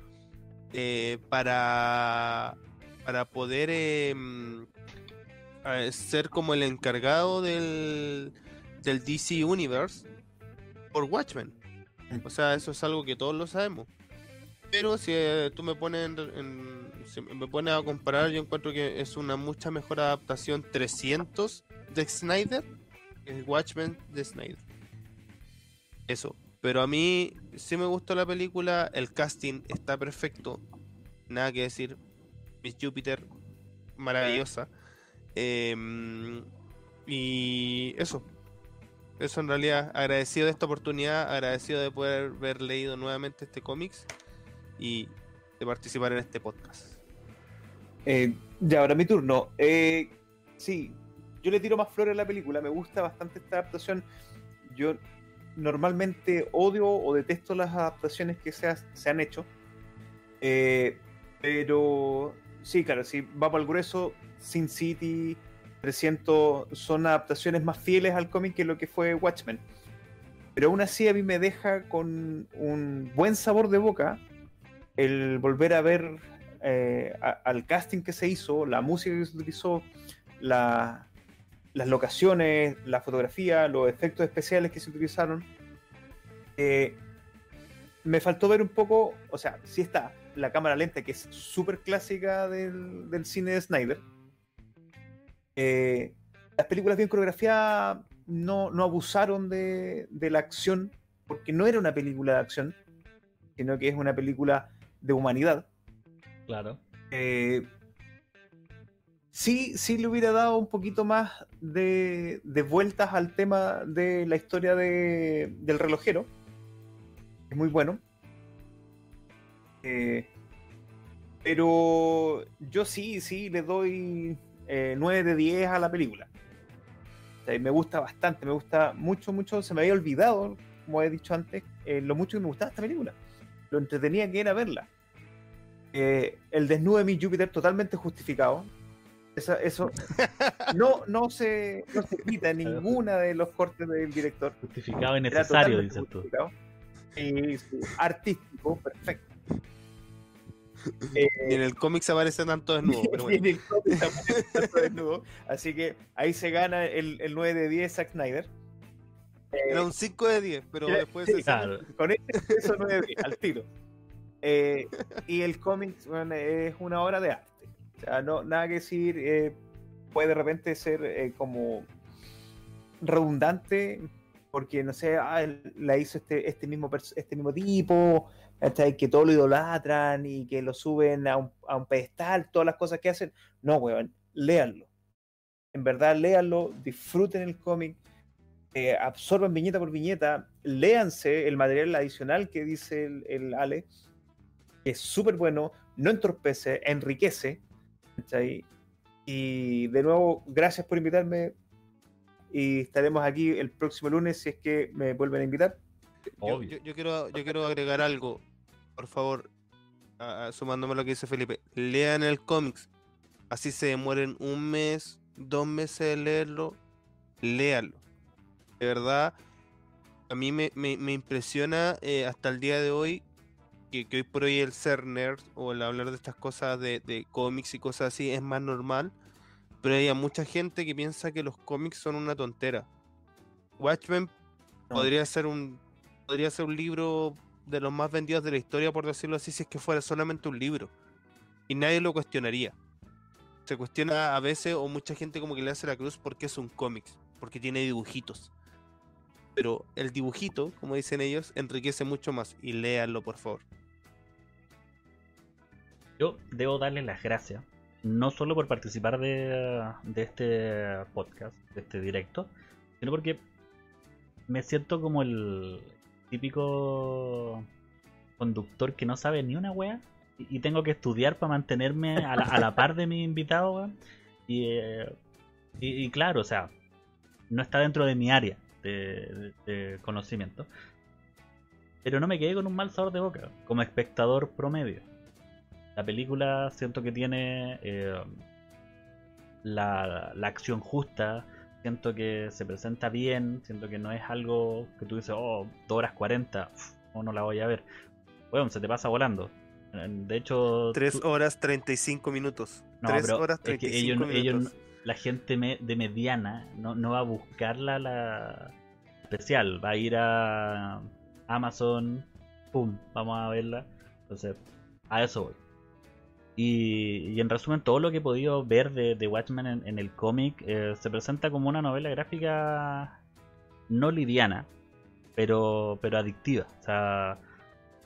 eh, para, para poder mm, eh, ser como el encargado del, del DC Universe por Watchmen. O sea, eso es algo que todos lo sabemos. Pero si eh, tú me pones en- si me pones a comparar, yo encuentro que es una mucha mejor adaptación 300 de Snyder que Watchmen de Snyder. Eso. Pero a mí sí me gustó la película, el casting está perfecto, nada que decir. Miss Jupiter, maravillosa. Em, y eso, eso en realidad, agradecido de esta oportunidad, agradecido de poder haber leído nuevamente este cómics y de participar en este podcast. Eh, ya, ahora mi turno. Eh, sí, yo le tiro más flores a la película. Me gusta bastante esta adaptación. Yo normalmente odio o detesto las adaptaciones que se, ha- se han hecho. Eh, pero sí, claro, si vamos al grueso, Sin City, 300 son adaptaciones más fieles al cómic que lo que fue Watchmen. Pero aún así a mí me deja con un buen sabor de boca el volver a ver eh, al casting que se hizo, la música que se utilizó, la- las locaciones, la fotografía, los efectos especiales que se utilizaron. Eh, me faltó ver un poco, o sea, sí está la cámara lenta, que es súper clásica del, del cine de Snyder. Eh, las películas bien coreografiadas no, no abusaron de, de la acción, porque no era una película de acción, sino que es una película de humanidad. Claro. Eh, sí, sí le hubiera dado un poquito más de, de vueltas al tema de la historia de- del relojero. Es muy bueno. Eh, pero yo sí, sí le doy eh, 9 de 10 a la película. O sea, me gusta bastante, me gusta mucho, mucho. Se me había olvidado, como he dicho antes, eh, lo mucho que me gustaba esta película. Lo entretenía que era verla. Eh, el desnudo de mi Júpiter totalmente justificado. Esa- eso no, no, se, no se quita en ninguna de los cortes del director. Justificado y necesario, dices tú. Y, sí, artístico, perfecto. Eh, Y en el cómic se aparece tanto desnudo, pero y bueno. en el cómic aparece tanto desnudo. Así que ahí se gana el, el 9 de 10 Zack Snyder. Eh, Era un 5 de 10, pero Era- después de sí, Claro. con este eso 9 de 10, al tiro. Eh, y el cómic bueno, es una obra de arte. O sea, no, nada que decir. eh, puede de repente ser eh, como redundante porque no sé, ah, la hizo este, este, mismo, este mismo tipo, ¿cachai? que todo lo idolatran y que lo suben a un, a un pedestal, todas las cosas que hacen. No, weón, léanlo. En verdad, léanlo, disfruten el cómic, eh, absorban viñeta por viñeta, léanse el material adicional que dice el, el que es súper bueno, no entorpece, enriquece. ¿cachai? Y de nuevo, gracias por invitarme. Y estaremos aquí el próximo lunes si es que me vuelven a invitar. Yo- yo quiero, yo quiero agregar algo. Por favor, a- a- sumándome a lo que dice Felipe, lean el cómics. Así se demoren un mes, dos meses de leerlo, léanlo. De verdad, a mí me, me- me impresiona eh, hasta el día de hoy que, que hoy por hoy el ser nerd o el hablar de estas cosas de, de cómics y cosas así es más normal. Pero hay mucha gente que piensa que los cómics son una tontera. Watchmen No. podría ser un podría ser un libro de los más vendidos de la historia, por decirlo así, si es que fuera solamente un libro. Y nadie lo cuestionaría. Se cuestiona a veces, o mucha gente como que le hace la cruz porque es un cómic, porque tiene dibujitos. Pero el dibujito, como dicen ellos, enriquece mucho más. Y léanlo, por favor. Yo debo darle las gracias, no solo por participar de, de este podcast, de este directo, sino porque me siento como el típico conductor que no sabe ni una wea y, tengo que estudiar para mantenerme a la, par de mi invitado. eh, y, y claro, o sea, no está dentro de mi área de, de- de conocimiento. Pero no me quedé con un mal sabor de boca, como espectador promedio. La película siento que tiene eh, la, la acción justa, siento que se presenta bien, siento que no es algo que tú dices, oh, 2 horas 40, uf, oh, no la voy a ver. Bueno, se te pasa volando. De hecho, 3 tú- horas 35 minutos. No, 3 pero horas es que 35 ellos- ellos minutos. la gente me- de mediana no, no va a buscar la, la especial, va a ir a Amazon, pum, vamos a verla. Entonces, a eso voy. Y, en resumen, todo lo que he podido ver de, Watchmen en, el cómic eh, se presenta como una novela gráfica no liviana, pero, pero adictiva. O sea,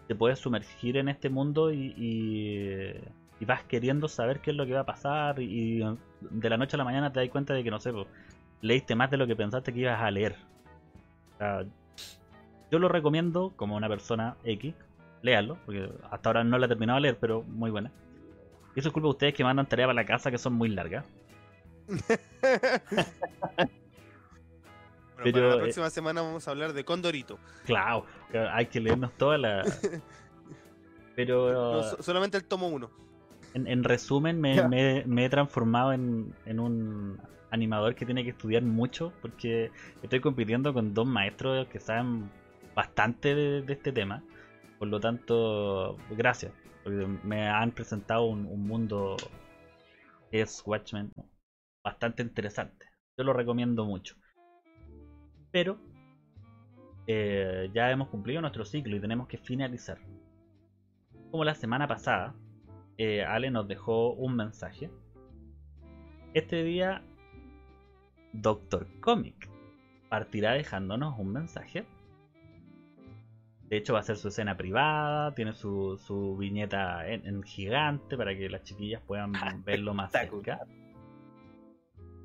te puedes sumergir en este mundo y, y, vas queriendo saber qué es lo que va a pasar y de la noche a la mañana te das cuenta de que, no sé, leíste más de lo que pensaste que ibas a leer. O sea, yo lo recomiendo como una persona X, léalo, porque hasta ahora no la he terminado de leer, pero muy buena. Y eso es culpa de ustedes que mandan tareas para la casa que son muy largas. Pero, para eh, la próxima semana vamos a hablar de Condorito. Claro, hay que leernos toda la... Pero No, so- solamente el tomo 1. en, en resumen me, Ya. me- me he transformado en, en un animador que tiene que estudiar mucho porque estoy compitiendo con dos maestros que saben bastante de, de este tema. Por lo tanto, gracias. Me han presentado un, un mundo que es Watchmen bastante interesante. Yo lo recomiendo mucho. Pero eh, ya hemos cumplido nuestro ciclo y tenemos que finalizar. Como la semana pasada, eh, Ale nos dejó un mensaje. Este día, Doctor Comic partirá dejándonos un mensaje. De hecho, va a ser su escena privada, tiene su, su viñeta en, en gigante para que las chiquillas puedan verlo más cerca.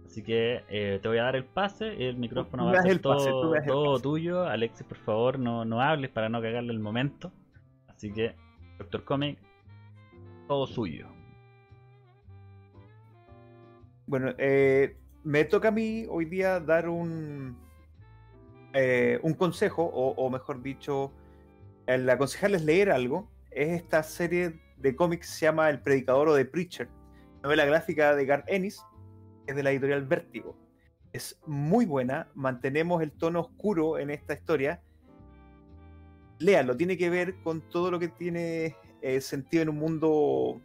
Así que eh, te voy a dar el pase, el micrófono va a ser pase, todo, todo tuyo. Alexis, por favor, no, no hables para no cagarle el momento. Así que, Doctor Comic, todo suyo. Bueno, eh, me toca a mí hoy día dar un, eh, un consejo, o, o mejor dicho, el aconsejarles leer algo. Es esta serie de cómics que se llama El Predicador o The Preacher, novela gráfica de Garth Ennis, es de la editorial Vértigo. Es muy buena, mantenemos el tono oscuro en esta historia. Léalo, tiene que ver con todo lo que tiene eh, sentido en un mundo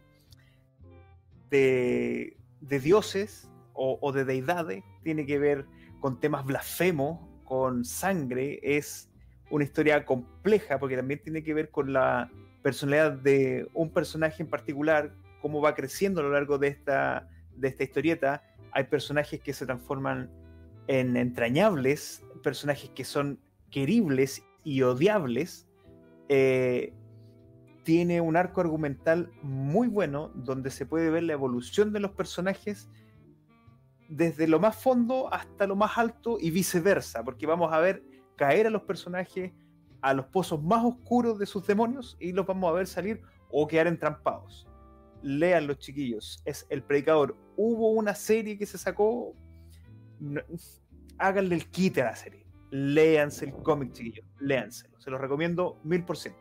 de, de dioses o, o de deidades, tiene que ver con temas blasfemos, con sangre, es una historia compleja porque también tiene que ver con la personalidad de un personaje en particular, cómo va creciendo a lo largo de esta, de esta historieta. Hay personajes que se transforman en entrañables, personajes que son queribles y odiables. Eh, tiene un arco argumental muy bueno donde se puede ver la evolución de los personajes desde lo más fondo hasta lo más alto y viceversa, porque vamos a ver caer a los personajes a los pozos más oscuros de sus demonios y los vamos a ver salir o quedar entrampados. Lean los chiquillos, es El Predicador. Hubo una serie que se sacó, háganle el quite a la serie. Léanse el cómic, chiquillos, léanselo. Se los recomiendo mil por ciento.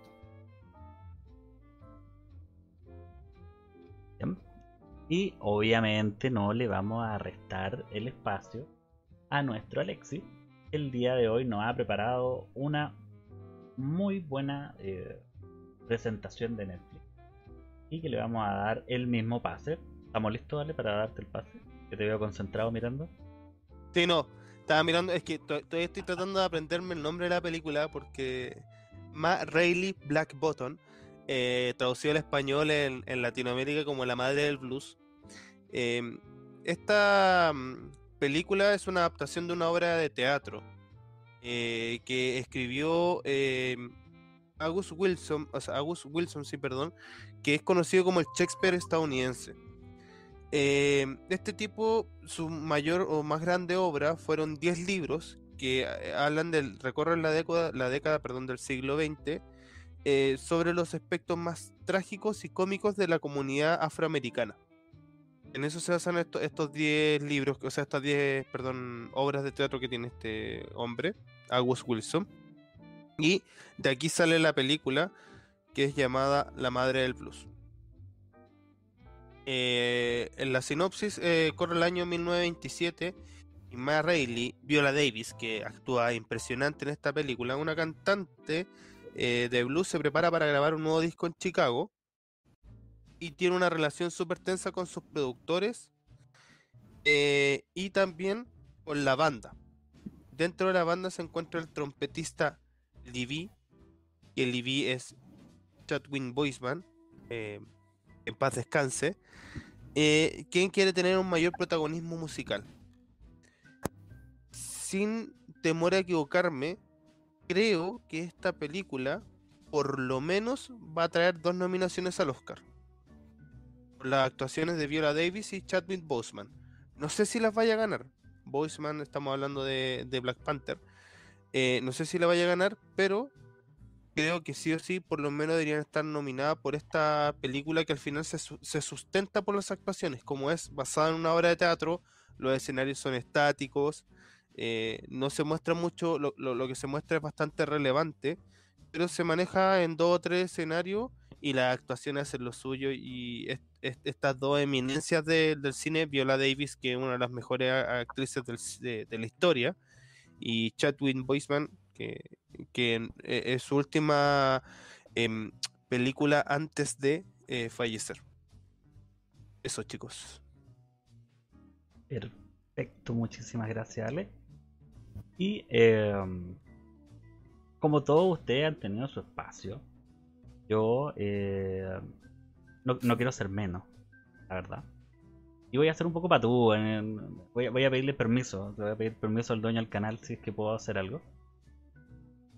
Y obviamente no le vamos a restar el espacio a nuestro Alexi. El día de hoy nos ha preparado una muy buena eh, presentación de Netflix. Y que le vamos a dar el mismo pase. ¿Estamos listos, Ale, para darte el pase? Que te veo concentrado mirando. Sí, no. Estaba mirando, es que estoy tratando de aprenderme el nombre de la película porque Ma Rayleigh Black Bottom, eh, traducido al español en, Latinoamérica como La Madre del Blues. eh, esta mm, película es una adaptación de una obra de teatro eh, que escribió eh, Wilson, Wilson, sí, perdón, que es conocido como el Shakespeare estadounidense. Eh, este tipo, su mayor o más grande obra fueron 10 libros que eh, hablan del recorren la década, la década perdón, del siglo XX eh, sobre los aspectos más trágicos y cómicos de la comunidad afroamericana. En eso se basan esto- estos 10 libros, o sea, estas 10, perdón, obras de teatro que tiene este hombre, August Wilson. Y de aquí sale la película que es llamada La Madre del Blues. Eh, en la sinopsis eh, corre el año 1927 y Ma Reilly, Viola Davis, que actúa impresionante en esta película, una cantante eh, de blues, se prepara para grabar un nuevo disco en Chicago y tiene una relación súper tensa con sus productores eh, y también con la banda. Dentro de la banda se encuentra el trompetista Livy, y el Livy es Chadwin Boseman, eh, en paz descanse, eh, quien quiere tener un mayor protagonismo musical. Sin temor a equivocarme, creo que esta película por lo menos va a traer dos nominaciones al Oscar. Las actuaciones de Viola Davis y Chadwick Boseman. No sé si las vaya a ganar. Boseman, estamos hablando de, de Black Panther. Eh, no sé si la vaya a ganar, pero creo que sí o sí, por lo menos deberían estar nominadas por esta película que al final se, se sustenta por las actuaciones. Como es basada en una obra de teatro, los escenarios son estáticos, eh, no se muestra mucho, lo, lo- lo que se muestra es bastante relevante, pero se maneja en dos o tres escenarios y las actuaciones hacen lo suyo y es- es- estas dos eminencias de- del cine, Viola Davis, que es una de las mejores actrices de, la historia, y Chadwick Boseman, que, eh, es su última em, película antes de eh, fallecer. Eso chicos. Perfecto, muchísimas gracias, Ale. Y eh, como todos ustedes han tenido su espacio, yo eh, no, no quiero ser menos, la verdad. Y voy a hacer un poco patú. voy, a- voy a pedirle permiso. Le voy a pedir permiso al dueño del canal si es que puedo hacer algo.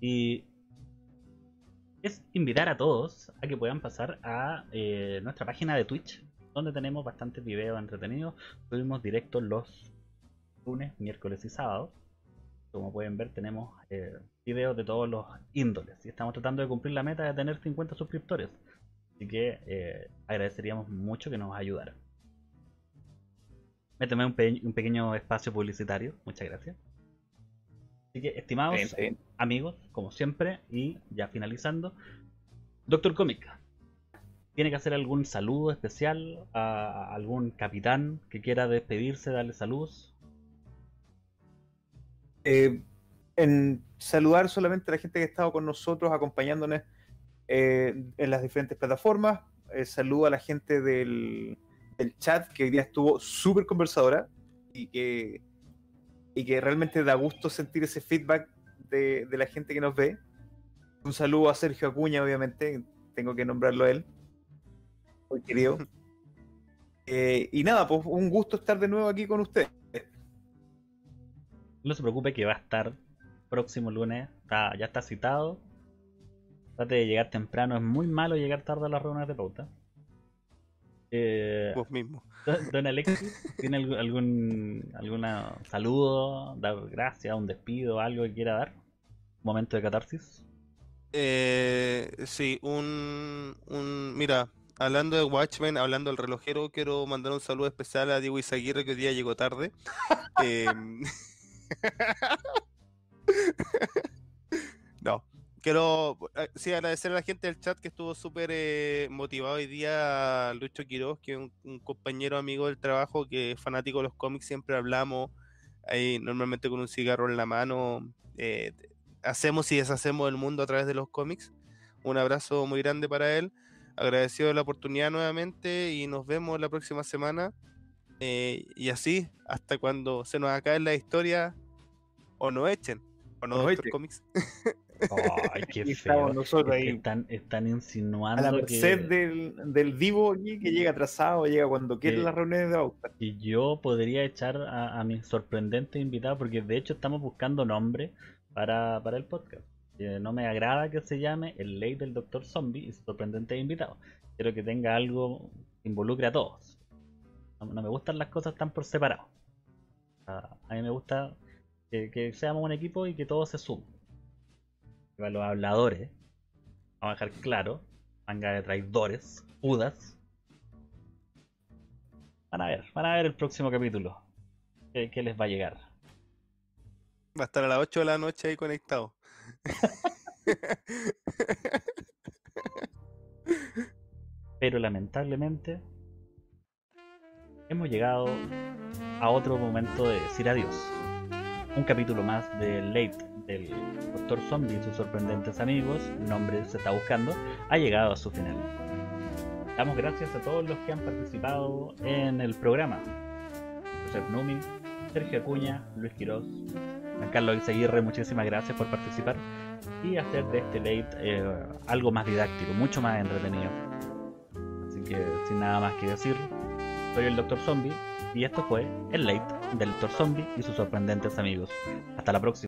Y es invitar a todos a que puedan pasar a eh, nuestra página de Twitch, donde tenemos bastantes videos entretenidos. Subimos directos los lunes, miércoles y sábados. Como pueden ver, tenemos eh, videos de todos los índoles. Y estamos tratando de cumplir la meta de tener 50 suscriptores. Así que eh, agradeceríamos mucho que nos ayudaran. Me tomé un, pe- un pequeño espacio publicitario. Muchas gracias. Así que, estimados Bien, bien. amigos, como siempre, y ya finalizando, Doctor Comic, ¿tiene que hacer algún saludo especial a algún capitán que quiera despedirse, darle saludos? Eh, en saludar solamente a la gente que ha estado con nosotros, acompañándonos eh, en las diferentes plataformas. Eh, saludo a la gente del, del chat que hoy día estuvo súper conversadora y que, y que realmente da gusto sentir ese feedback de, de la gente que nos ve. Un saludo a Sergio Acuña, obviamente, tengo que nombrarlo a él, muy querido. Eh, y nada, pues un gusto estar de nuevo aquí con ustedes. No se preocupe que va a estar próximo lunes, está- ya está citado. Trate de llegar temprano, es muy malo llegar tarde a las reuniones de pauta. Eh, Vos mismo. Don- Alexis, ¿tiene algún, algún alguna saludo, dar gracias, un despido, algo que quiera dar? Momento de catarsis. Eh, sí, un, un. Mira, hablando de Watchmen, hablando del relojero, quiero mandar un saludo especial a Diego Izaguirre que hoy día llegó tarde. Em, no, quiero eh, sí, agradecer a la gente del chat que estuvo súper eh, motivado hoy día, a Lucho Quiroz, que es un, un compañero amigo del trabajo que es fanático de los cómics, siempre hablamos ahí normalmente con un cigarro en la mano, eh, hacemos y deshacemos el mundo a través de los cómics. Un abrazo muy grande para él, agradecido de la oportunidad nuevamente y nos vemos la próxima semana. eh, y así, hasta cuando se nos acabe la historia o nos echen, o no Nos Doctor echen. Comics. Ay, qué feo. estamos nosotros que ahí. están, están A insinuando la que, merced del, del divo aquí que llega atrasado, llega cuando quiere Sí. las reuniones de Bauta. que yo podría echar a, a mis sorprendentes invitados, porque de hecho estamos buscando nombre para, para el podcast. Eh, no me agrada que se llame El Ley del Doctor Zombie y sorprendentes invitados. Quiero que tenga algo que involucre a todos. No, no me gustan las cosas tan por separado. Ah, a mí me gusta que, que seamos un equipo y que todos se sumen. Los habladores, vamos a dejar claro, manga de traidores, judas. Van a ver, van a ver el próximo capítulo. ¿Qué, qué les va a llegar? Va a estar a las 8 de la noche ahí conectado. Pero lamentablemente hemos llegado a otro momento de decir adiós. Un capítulo más de Late del Doctor Zombie y sus sorprendentes amigos, nombre se está buscando, ha llegado a su final. Damos gracias a todos los que han participado en el programa. José Numi, Sergio Acuña, Luis Juan Carlos Izaguirre, muchísimas gracias por participar y hacer de este late eh, algo más didáctico, mucho más entretenido. Así que sin nada más que decir, soy el Dr. Zombie y esto fue el late del Dr. Zombie y sus sorprendentes amigos. Hasta la próxima.